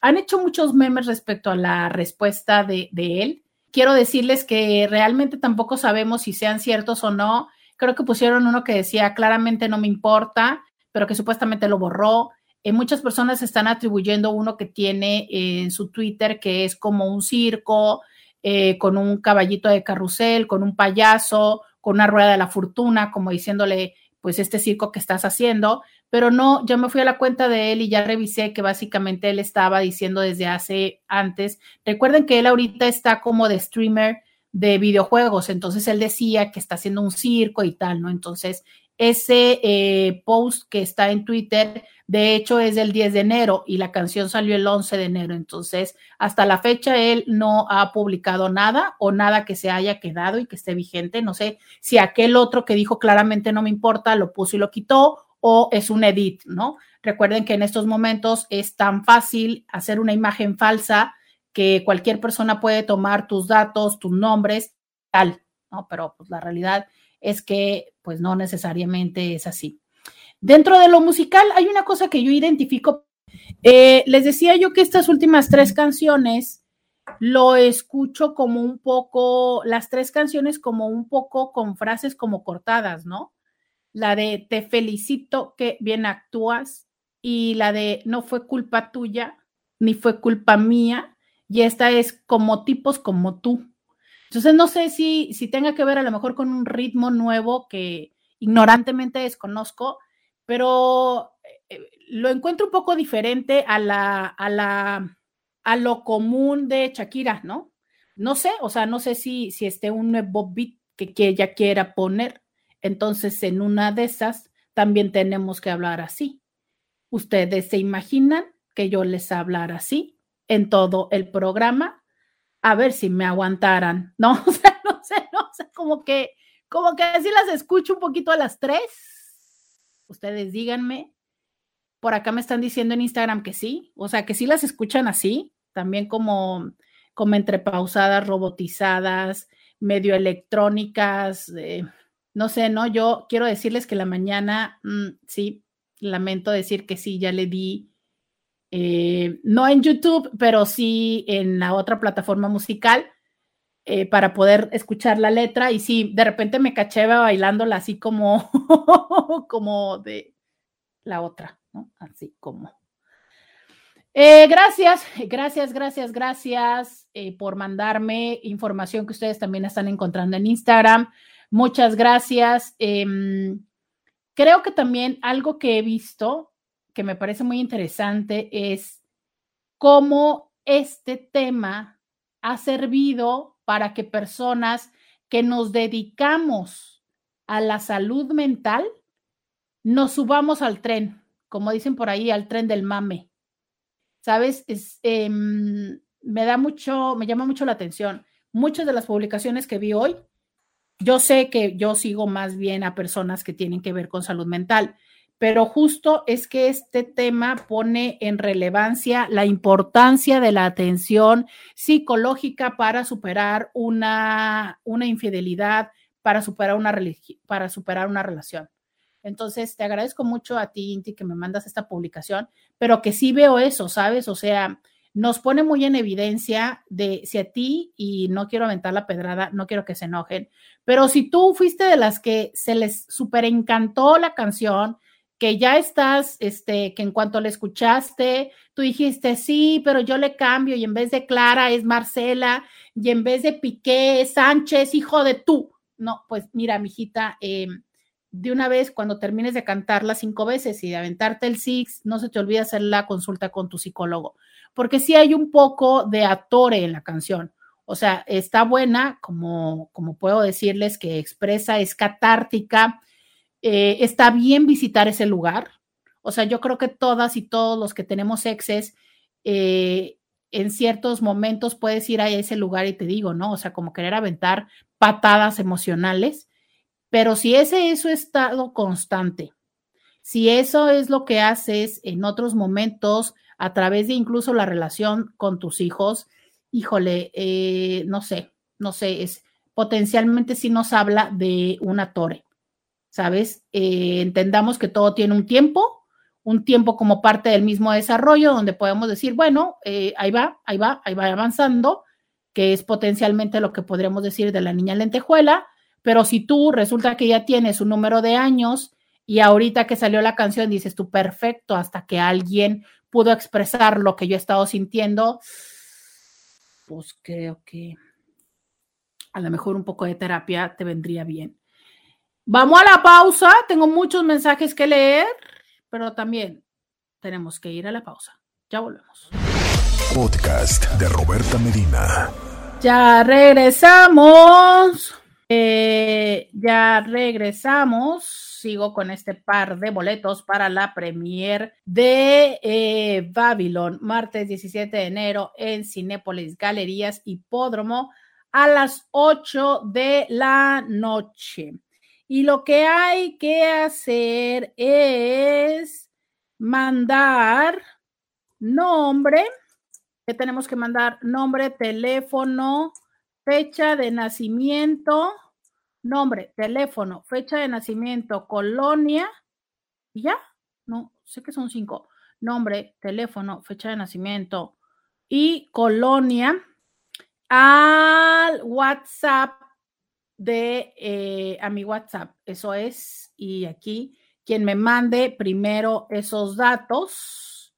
Han hecho muchos memes respecto a la respuesta de, él. Quiero decirles que realmente tampoco sabemos si sean ciertos o no Creo que pusieron uno que decía claramente no me importa, pero que supuestamente lo borró. Eh, muchas personas están atribuyendo uno que tiene en su Twitter que es como un circo, eh, con un caballito de carrusel, con un payaso, con una rueda de la fortuna, como diciéndole, pues este circo que estás haciendo, pero no, yo me fui a la cuenta de él y ya revisé que básicamente él estaba diciendo desde hace antes. Recuerden que él ahorita está como de streamer de videojuegos. Entonces él decía que está haciendo un circo y tal, ¿no? Entonces ese eh, post que está en Twitter, de hecho, es del 10 de enero y la canción salió el 11 de enero. Entonces, hasta la fecha él no ha publicado nada o nada que se haya quedado y que esté vigente. No sé si aquel otro que dijo claramente no me importa, lo puso y lo quitó o es un edit, ¿no? Recuerden que en estos momentos es tan fácil hacer una imagen falsa que cualquier persona puede tomar tus datos, tus nombres, tal, ¿no? Pero pues la realidad es que pues no necesariamente es así. Dentro de lo musical hay una cosa que yo identifico. Eh, les decía yo que estas últimas tres canciones lo escucho como un poco, las tres canciones como un poco con frases como cortadas, ¿no? La de te felicito que bien actúas y la de no fue culpa tuya ni fue culpa mía y esta es como tipos como tú. Entonces, no sé si, si tenga que ver a lo mejor con un ritmo nuevo que ignorantemente desconozco, pero eh, lo encuentro un poco diferente a la, a la, a lo común de Shakira, ¿no? No sé, o sea, no sé si, si esté un nuevo beat que, que ella quiera poner. Entonces, en una de esas, también tenemos que hablar así. ¿Ustedes se imaginan que yo les hablara así? en todo el programa, a ver si me aguantaran, ¿no? (laughs) O sea, no sé, no sé, como que, como que así las escucho un poquito a las tres. Ustedes díganme. Por acá me están diciendo en Instagram que sí, o sea, que sí las escuchan así, también como, como entre pausadas, robotizadas, medio electrónicas, eh, no sé, ¿no? Yo quiero decirles que la mañana, mm, sí, lamento decir que sí, ya le di eh, no en YouTube, pero sí en la otra plataforma musical eh, para poder escuchar la letra. Y sí, de repente me caché bailándola así como, (laughs) como de la otra, ¿no? Así como. Eh, gracias, gracias, gracias, gracias por mandarme información que ustedes también están encontrando en Instagram. Muchas gracias. Em, creo que también algo que he visto que me parece muy interesante es cómo este tema ha servido para que personas que nos dedicamos a la salud mental nos subamos al tren, como dicen por ahí, al tren del mame. ¿Sabes? Es, em, me da mucho, me llama mucho la atención. Muchas de las publicaciones que vi hoy yo sé que yo sigo más bien a personas que tienen que ver con salud mental, pero justo es que este tema pone en relevancia la importancia de la atención psicológica para superar una, una infidelidad, para superar una, para superar una relación. Entonces, te agradezco mucho a ti, Inti, que me mandas esta publicación, pero que sí veo eso, ¿sabes? O sea, nos pone muy en evidencia de si a ti, y no quiero aventar la pedrada, no quiero que se enojen, pero si tú fuiste de las que se les super encantó la canción, que ya estás, este, que en cuanto le escuchaste, tú dijiste, sí, pero yo le cambio y en vez de Clara es Marcela y en vez de Piqué es Sánchez, hijo de tú. No, pues mira, mijita, eh, de una vez cuando termines de cantarla cinco veces y de aventarte el six, no se te olvide hacer la consulta con tu psicólogo, porque sí hay un poco de atore en la canción. O sea, está buena, como, como puedo decirles, que expresa, es catártica, eh, está bien visitar ese lugar. O sea, yo creo que todas y todos los que tenemos exes, eh, en ciertos momentos puedes ir a ese lugar y te digo, ¿no? O sea, como querer aventar patadas emocionales, pero si ese es su estado constante, si eso es lo que haces en otros momentos a través de incluso la relación con tus hijos, híjole, eh, no sé, no sé, es potencialmente si nos habla de una torre. ¿sabes? Eh, entendamos que todo tiene un tiempo, un tiempo como parte del mismo desarrollo, donde podemos decir, bueno, eh, ahí va, ahí va, ahí va avanzando, que es potencialmente lo que podríamos decir de la niña lentejuela, pero si tú resulta que ya tienes un número de años y ahorita que salió la canción dices tú, perfecto, hasta que alguien pudo expresar lo que yo he estado sintiendo, pues creo que a lo mejor un poco de terapia te vendría bien. Vamos a la pausa. Tengo muchos mensajes que leer, pero también tenemos que ir a la pausa. Ya volvemos. Podcast de Roberta Medina. Ya regresamos. Eh, ya regresamos. Sigo con este par de boletos para la premier de eh, Babylon, martes 17 de enero en Cinépolis Galerías Hipódromo a las 8 de la noche. Y lo que hay que hacer es mandar nombre, que tenemos que mandar nombre, teléfono, fecha de nacimiento, nombre, teléfono, fecha de nacimiento, colonia, y ya, no, sé que son cinco, nombre, teléfono, fecha de nacimiento y colonia al WhatsApp de eh, a mi WhatsApp. Eso es, y aquí quien me mande primero esos datos,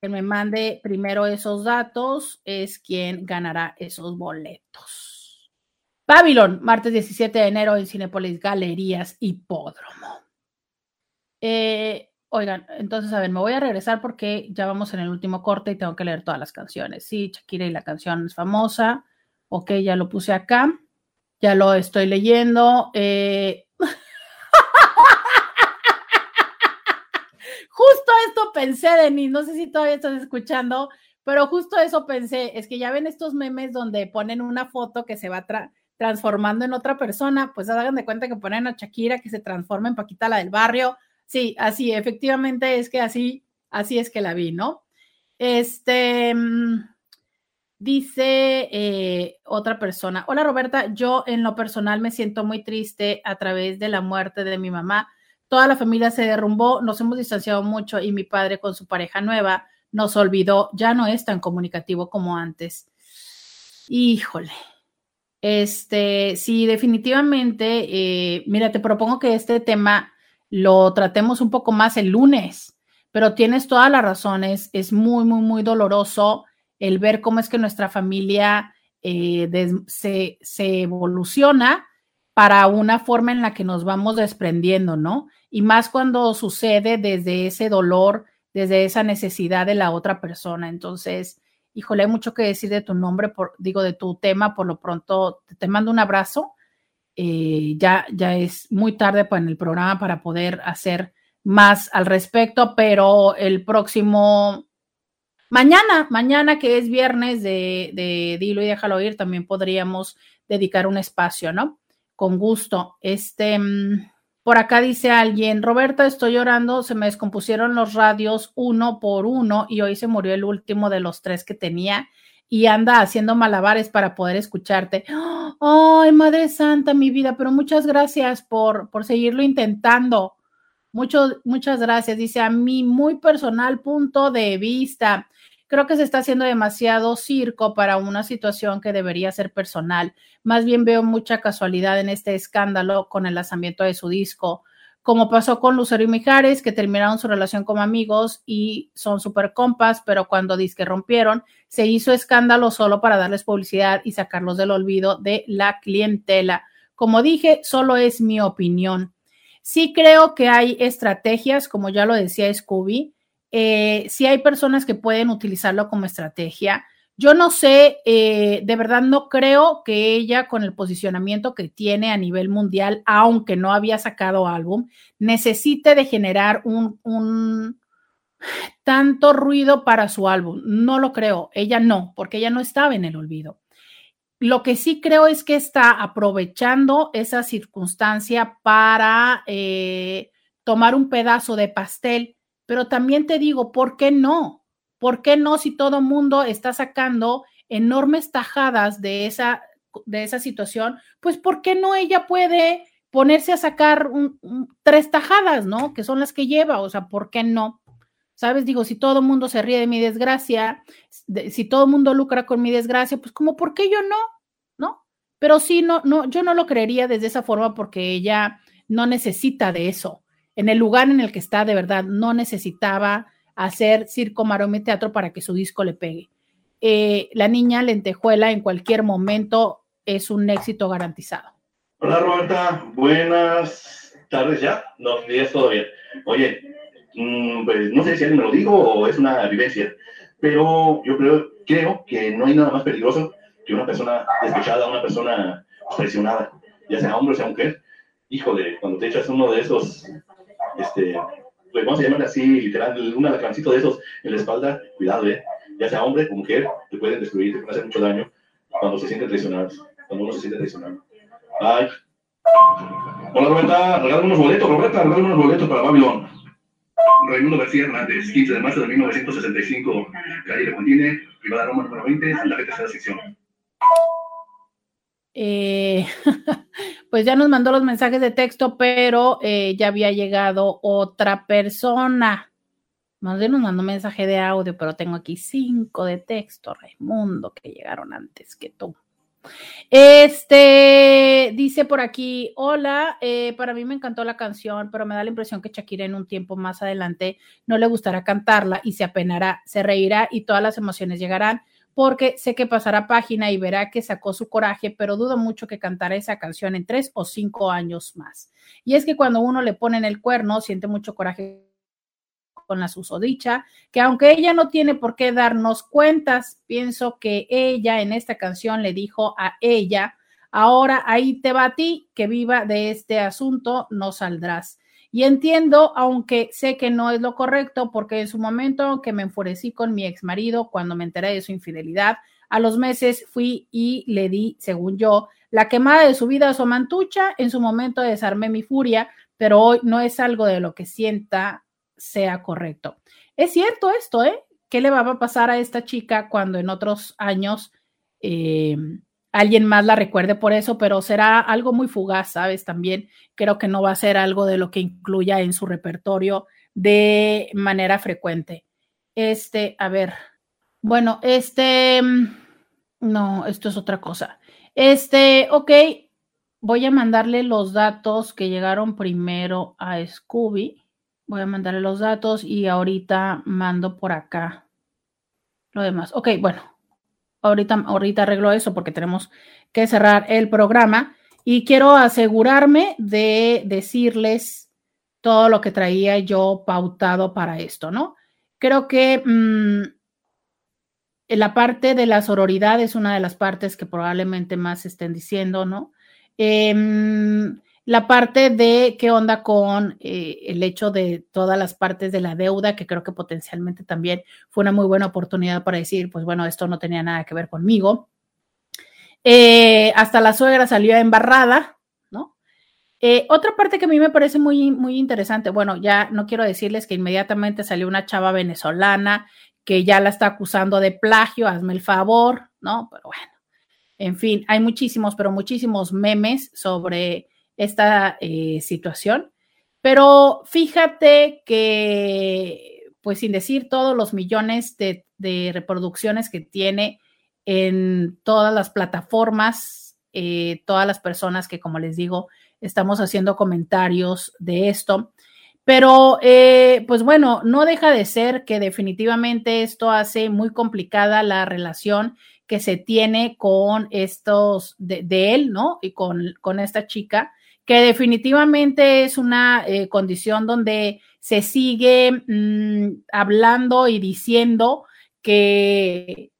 quien me mande primero esos datos es quien ganará esos boletos. Babylon, martes 17 de enero en Cinepolis Galerías Hipódromo. Eh, oigan, entonces, a ver, me voy a regresar porque ya vamos en el último corte y tengo que leer todas las canciones. Sí, Shakira y la canción es famosa. Ok, ya lo puse acá. Ya lo estoy leyendo. Eh, (laughs) justo esto pensé, Denis, no sé si todavía estás escuchando, pero justo eso pensé, es que ya ven estos memes donde ponen una foto que se va transformando en otra persona, pues hagan de cuenta que ponen a Shakira que se transforma en Paquita la del barrio. Sí, así, efectivamente es que así, así es que la vi, ¿no? Este, mm, Dice eh, otra persona, hola Roberta, yo en lo personal me siento muy triste a través de la muerte de mi mamá. Toda la familia se derrumbó, nos hemos distanciado mucho y mi padre con su pareja nueva nos olvidó, ya no es tan comunicativo como antes. Híjole, este, sí, definitivamente, eh, mira, te propongo que este tema lo tratemos un poco más el lunes, pero tienes todas las razones, es muy, muy, muy doloroso el ver cómo es que nuestra familia eh, se, se, evoluciona para una forma en la que nos vamos desprendiendo, ¿no? Y más cuando sucede desde ese dolor, desde esa necesidad de la otra persona. Entonces, híjole, hay mucho que decir de tu nombre, por, digo, de tu tema, por lo pronto te mando un abrazo. Eh, ya, ya es muy tarde para en el programa para poder hacer más al respecto, pero el próximo Mañana, mañana que es viernes de, de Dilo y déjalo ir, también podríamos dedicar un espacio, ¿no? con gusto. Este, mm, por acá dice alguien, Roberta, estoy llorando, se me descompusieron los radios uno por uno y hoy se murió el último de los tres que tenía y anda haciendo malabares para poder escucharte. Ay, Madre Santa, mi vida, pero muchas gracias por, por seguirlo intentando. Mucho, muchas gracias. Dice a mi muy personal punto de vista. Creo que se está haciendo demasiado circo para una situación que debería ser personal. Más bien veo mucha casualidad en este escándalo con el lanzamiento de su disco, como pasó con Lucero y Mijares, que terminaron su relación como amigos y son súper compas, pero cuando disque rompieron, se hizo escándalo solo para darles publicidad y sacarlos del olvido de la clientela. Como dije, solo es mi opinión. Sí creo que hay estrategias, como ya lo decía Scooby, eh, sí hay personas que pueden utilizarlo como estrategia. Yo no sé, eh, de verdad no creo que ella con el posicionamiento que tiene a nivel mundial, aunque no había sacado álbum, necesite de generar un, tanto ruido para su álbum. No lo creo, ella no, porque ella no estaba en el olvido. Lo que sí creo es que está aprovechando esa circunstancia para eh, tomar un pedazo de pastel pero también te digo, ¿por qué no? ¿Por qué no si todo mundo está sacando enormes tajadas de esa, de esa situación? Pues ¿por qué no ella puede ponerse a sacar tres tajadas, ¿no? Que son las que lleva, o sea, ¿por qué no? ¿Sabes? Digo, si todo el mundo se ríe de mi desgracia, si todo el mundo lucra con mi desgracia, pues como, ¿por qué yo no? ¿No? Pero sí, no, no, yo no lo creería desde esa forma porque ella no necesita de eso en el lugar en el que está, de verdad, no necesitaba hacer circo, maroma y teatro para que su disco le pegue. Eh, la niña lentejuela en cualquier momento es un éxito garantizado. Hola Roberta, buenas tardes ya. No, días todavía. Oye, mm, pues no sé si alguien me lo dijo o es una vivencia, pero yo creo, creo que no hay nada más peligroso que una persona despechada, una persona presionada, ya sea hombre o sea mujer. Híjole, cuando te echas uno de esos este, pues vamos a llamarle así, literal, un alacrancito de esos en la espalda, cuidado, ¿eh? Ya sea hombre o mujer, te pueden destruir, te pueden hacer mucho daño cuando se sienten traicionados, cuando uno se siente traicionado. Ay. Hola, Roberta, regálame unos boletos, Roberta, regálame unos boletos para Babilón. Raimundo García Hernández, 15 de marzo de 1965, calle de Contine, privada Roma número 20, Santa Fe, tercera sección. Eh, (laughs) pues ya nos mandó los mensajes de texto, pero eh, ya había llegado otra persona. Más bien nos mandó mensaje de audio, pero tengo aquí cinco de texto, Raimundo, que llegaron antes que tú. Este dice por aquí: Hola, eh, para mí me encantó la canción, pero me da la impresión que Shakira en un tiempo más adelante no le gustará cantarla y se apenará, se reirá y todas las emociones llegarán porque sé que pasará página y verá que sacó su coraje, pero dudo mucho que cantará esa canción en tres o cinco años más. Y es que cuando uno le pone en el cuerno, siente mucho coraje con la susodicha, que aunque ella no tiene por qué darnos cuentas, pienso que ella en esta canción le dijo a ella, ahora ahí te va a ti, que viva de este asunto, no saldrás. Y entiendo, aunque sé que no es lo correcto, porque en su momento que me enfurecí con mi ex marido cuando me enteré de su infidelidad, a los meses fui y le di, según yo, la quemada de su vida a su mantucha. En su momento desarmé mi furia, pero hoy no es algo de lo que sienta sea correcto. Es cierto esto, ¿eh? ¿Qué le va a pasar a esta chica cuando en otros años eh, alguien más la recuerde por eso, pero será algo muy fugaz, ¿sabes? También creo que no va a ser algo de lo que incluya en su repertorio de manera frecuente. Este, a ver, bueno, este, mm, no, esto es otra cosa. Este, ok, voy a mandarle los datos que llegaron primero a Scooby. Voy a mandarle los datos y ahorita mando por acá lo demás. Ok, bueno, ahorita, ahorita arreglo eso porque tenemos que cerrar el programa y quiero asegurarme de decirles todo lo que traía yo pautado para esto, ¿no? Creo que mm, la parte de la sororidad es una de las partes que probablemente más estén diciendo, ¿no? Em, la parte de qué onda con eh, el hecho de todas las partes de la deuda, que creo que potencialmente también fue una muy buena oportunidad para decir, pues bueno, esto no tenía nada que ver conmigo. Eh, hasta la suegra salió embarrada, Eh, otra parte que a mí me parece muy, muy interesante, bueno, ya no quiero decirles que inmediatamente salió una chava venezolana que ya la está acusando de plagio, hazme el favor, ¿no? Pero bueno, en fin, hay muchísimos, pero muchísimos memes sobre esta eh, situación. Pero fíjate que, pues sin decir todos los millones de, reproducciones que tiene en todas las plataformas, eh, todas las personas que, como les digo, estamos haciendo comentarios de esto. Pero, eh, pues bueno, no deja de ser que definitivamente esto hace muy complicada la relación que se tiene con estos, de, él, ¿no? Y con, con, esta chica, que definitivamente es una eh, condición donde se sigue mm, hablando y diciendo que,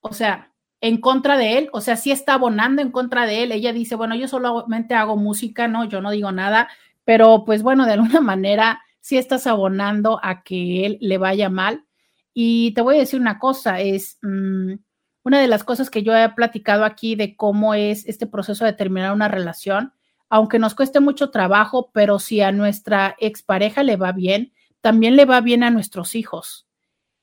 o sea, en contra de él, o sea, sí está abonando en contra de él. Ella dice, bueno, yo solamente hago música, no, yo no digo nada, pero pues bueno, de alguna (laughs) manera sí estás abonando a que él le vaya mal. Y te voy a decir una cosa, es mm, una de las cosas que yo he platicado aquí de cómo es este proceso de terminar una relación, aunque nos cueste mucho trabajo, pero si a nuestra expareja le va bien, también le va bien a nuestros hijos.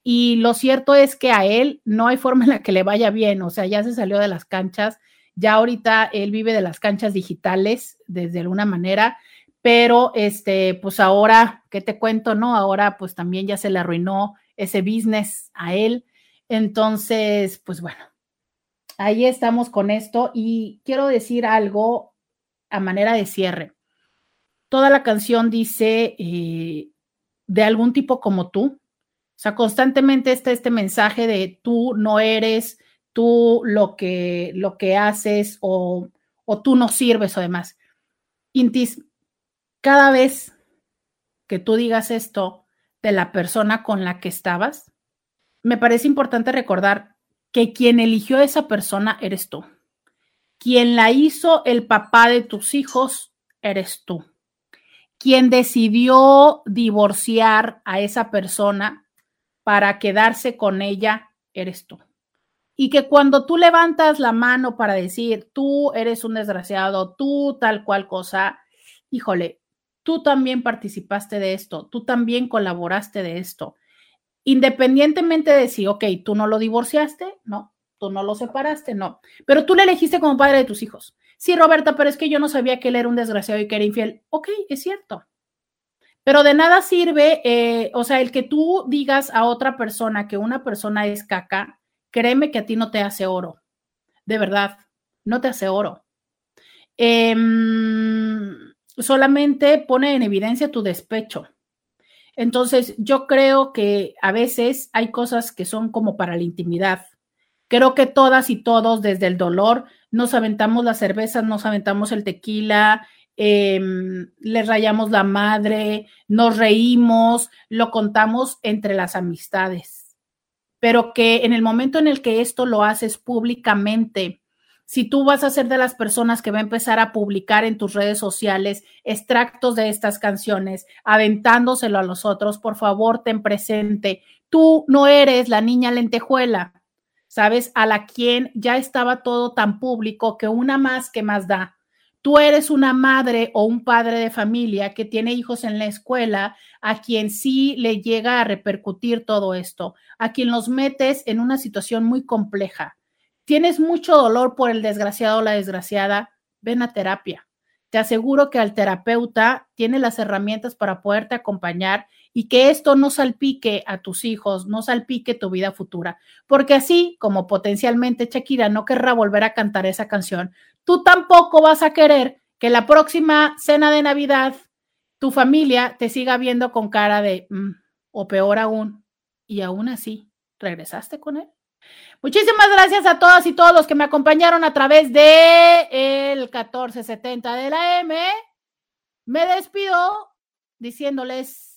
Y lo cierto es que a él no hay forma en la que le vaya bien, o sea, ya se salió de las canchas, ya ahorita él vive de las canchas digitales desde alguna manera, pero este, pues ahora, ¿qué te cuento? No, ahora pues también ya se le arruinó ese business a él. Entonces, pues bueno, ahí estamos con esto y quiero decir algo a manera de cierre. Toda la canción dice eh, de algún tipo como tú, o sea, constantemente está este mensaje de tú no eres, tú lo que, lo que haces o, o tú no sirves o demás. Intis, cada vez que tú digas esto de la persona con la que estabas, me parece importante recordar que quien eligió a esa persona eres tú. Quien la hizo el papá de tus hijos eres tú. Quien decidió divorciar a esa persona para quedarse con ella eres tú. Y que cuando tú levantas la mano para decir, tú eres un desgraciado, tú tal cual cosa, híjole, tú también participaste de esto, tú también colaboraste de esto. Independientemente de si, ok, tú no lo divorciaste, no, tú no lo separaste, no, pero tú le elegiste como padre de tus hijos. Sí, Roberta, pero es que yo no sabía que él era un desgraciado y que era infiel. Ok, es cierto. Pero de nada sirve, eh, o sea, el que tú digas a otra persona que una persona es caca, créeme que a ti no te hace oro. De verdad, no te hace oro. Em, solamente pone en evidencia tu despecho. Entonces, yo creo que a veces hay cosas que son como para la intimidad. Creo que todas y todos, desde el dolor, nos aventamos las cervezas, nos aventamos el tequila, eh, le rayamos la madre, nos reímos, lo contamos entre las amistades. Pero que en el momento en el que esto lo haces públicamente, si tú vas a ser de las personas que va a empezar a publicar en tus redes sociales extractos de estas canciones, aventándoselo a los otros, por favor, ten presente, tú no eres la niña lentejuela, ¿sabes? A la quien ya estaba todo tan público que una más que más da tú eres una madre o un padre de familia que tiene hijos en la escuela, a quien sí le llega a repercutir todo esto, a quien los metes en una situación muy compleja. Tienes mucho dolor por el desgraciado o la desgraciada, ven a terapia. Te aseguro que el terapeuta tiene las herramientas para poderte acompañar y que esto no salpique a tus hijos, no salpique tu vida futura, porque así como potencialmente Shakira no querrá volver a cantar esa canción, tú tampoco vas a querer que la próxima cena de Navidad tu familia te siga viendo con cara de, mm", o peor aún, y aún así, ¿regresaste con él? Muchísimas gracias a todas y todos los que me acompañaron a través de el 1470 de la M. Me despido diciéndoles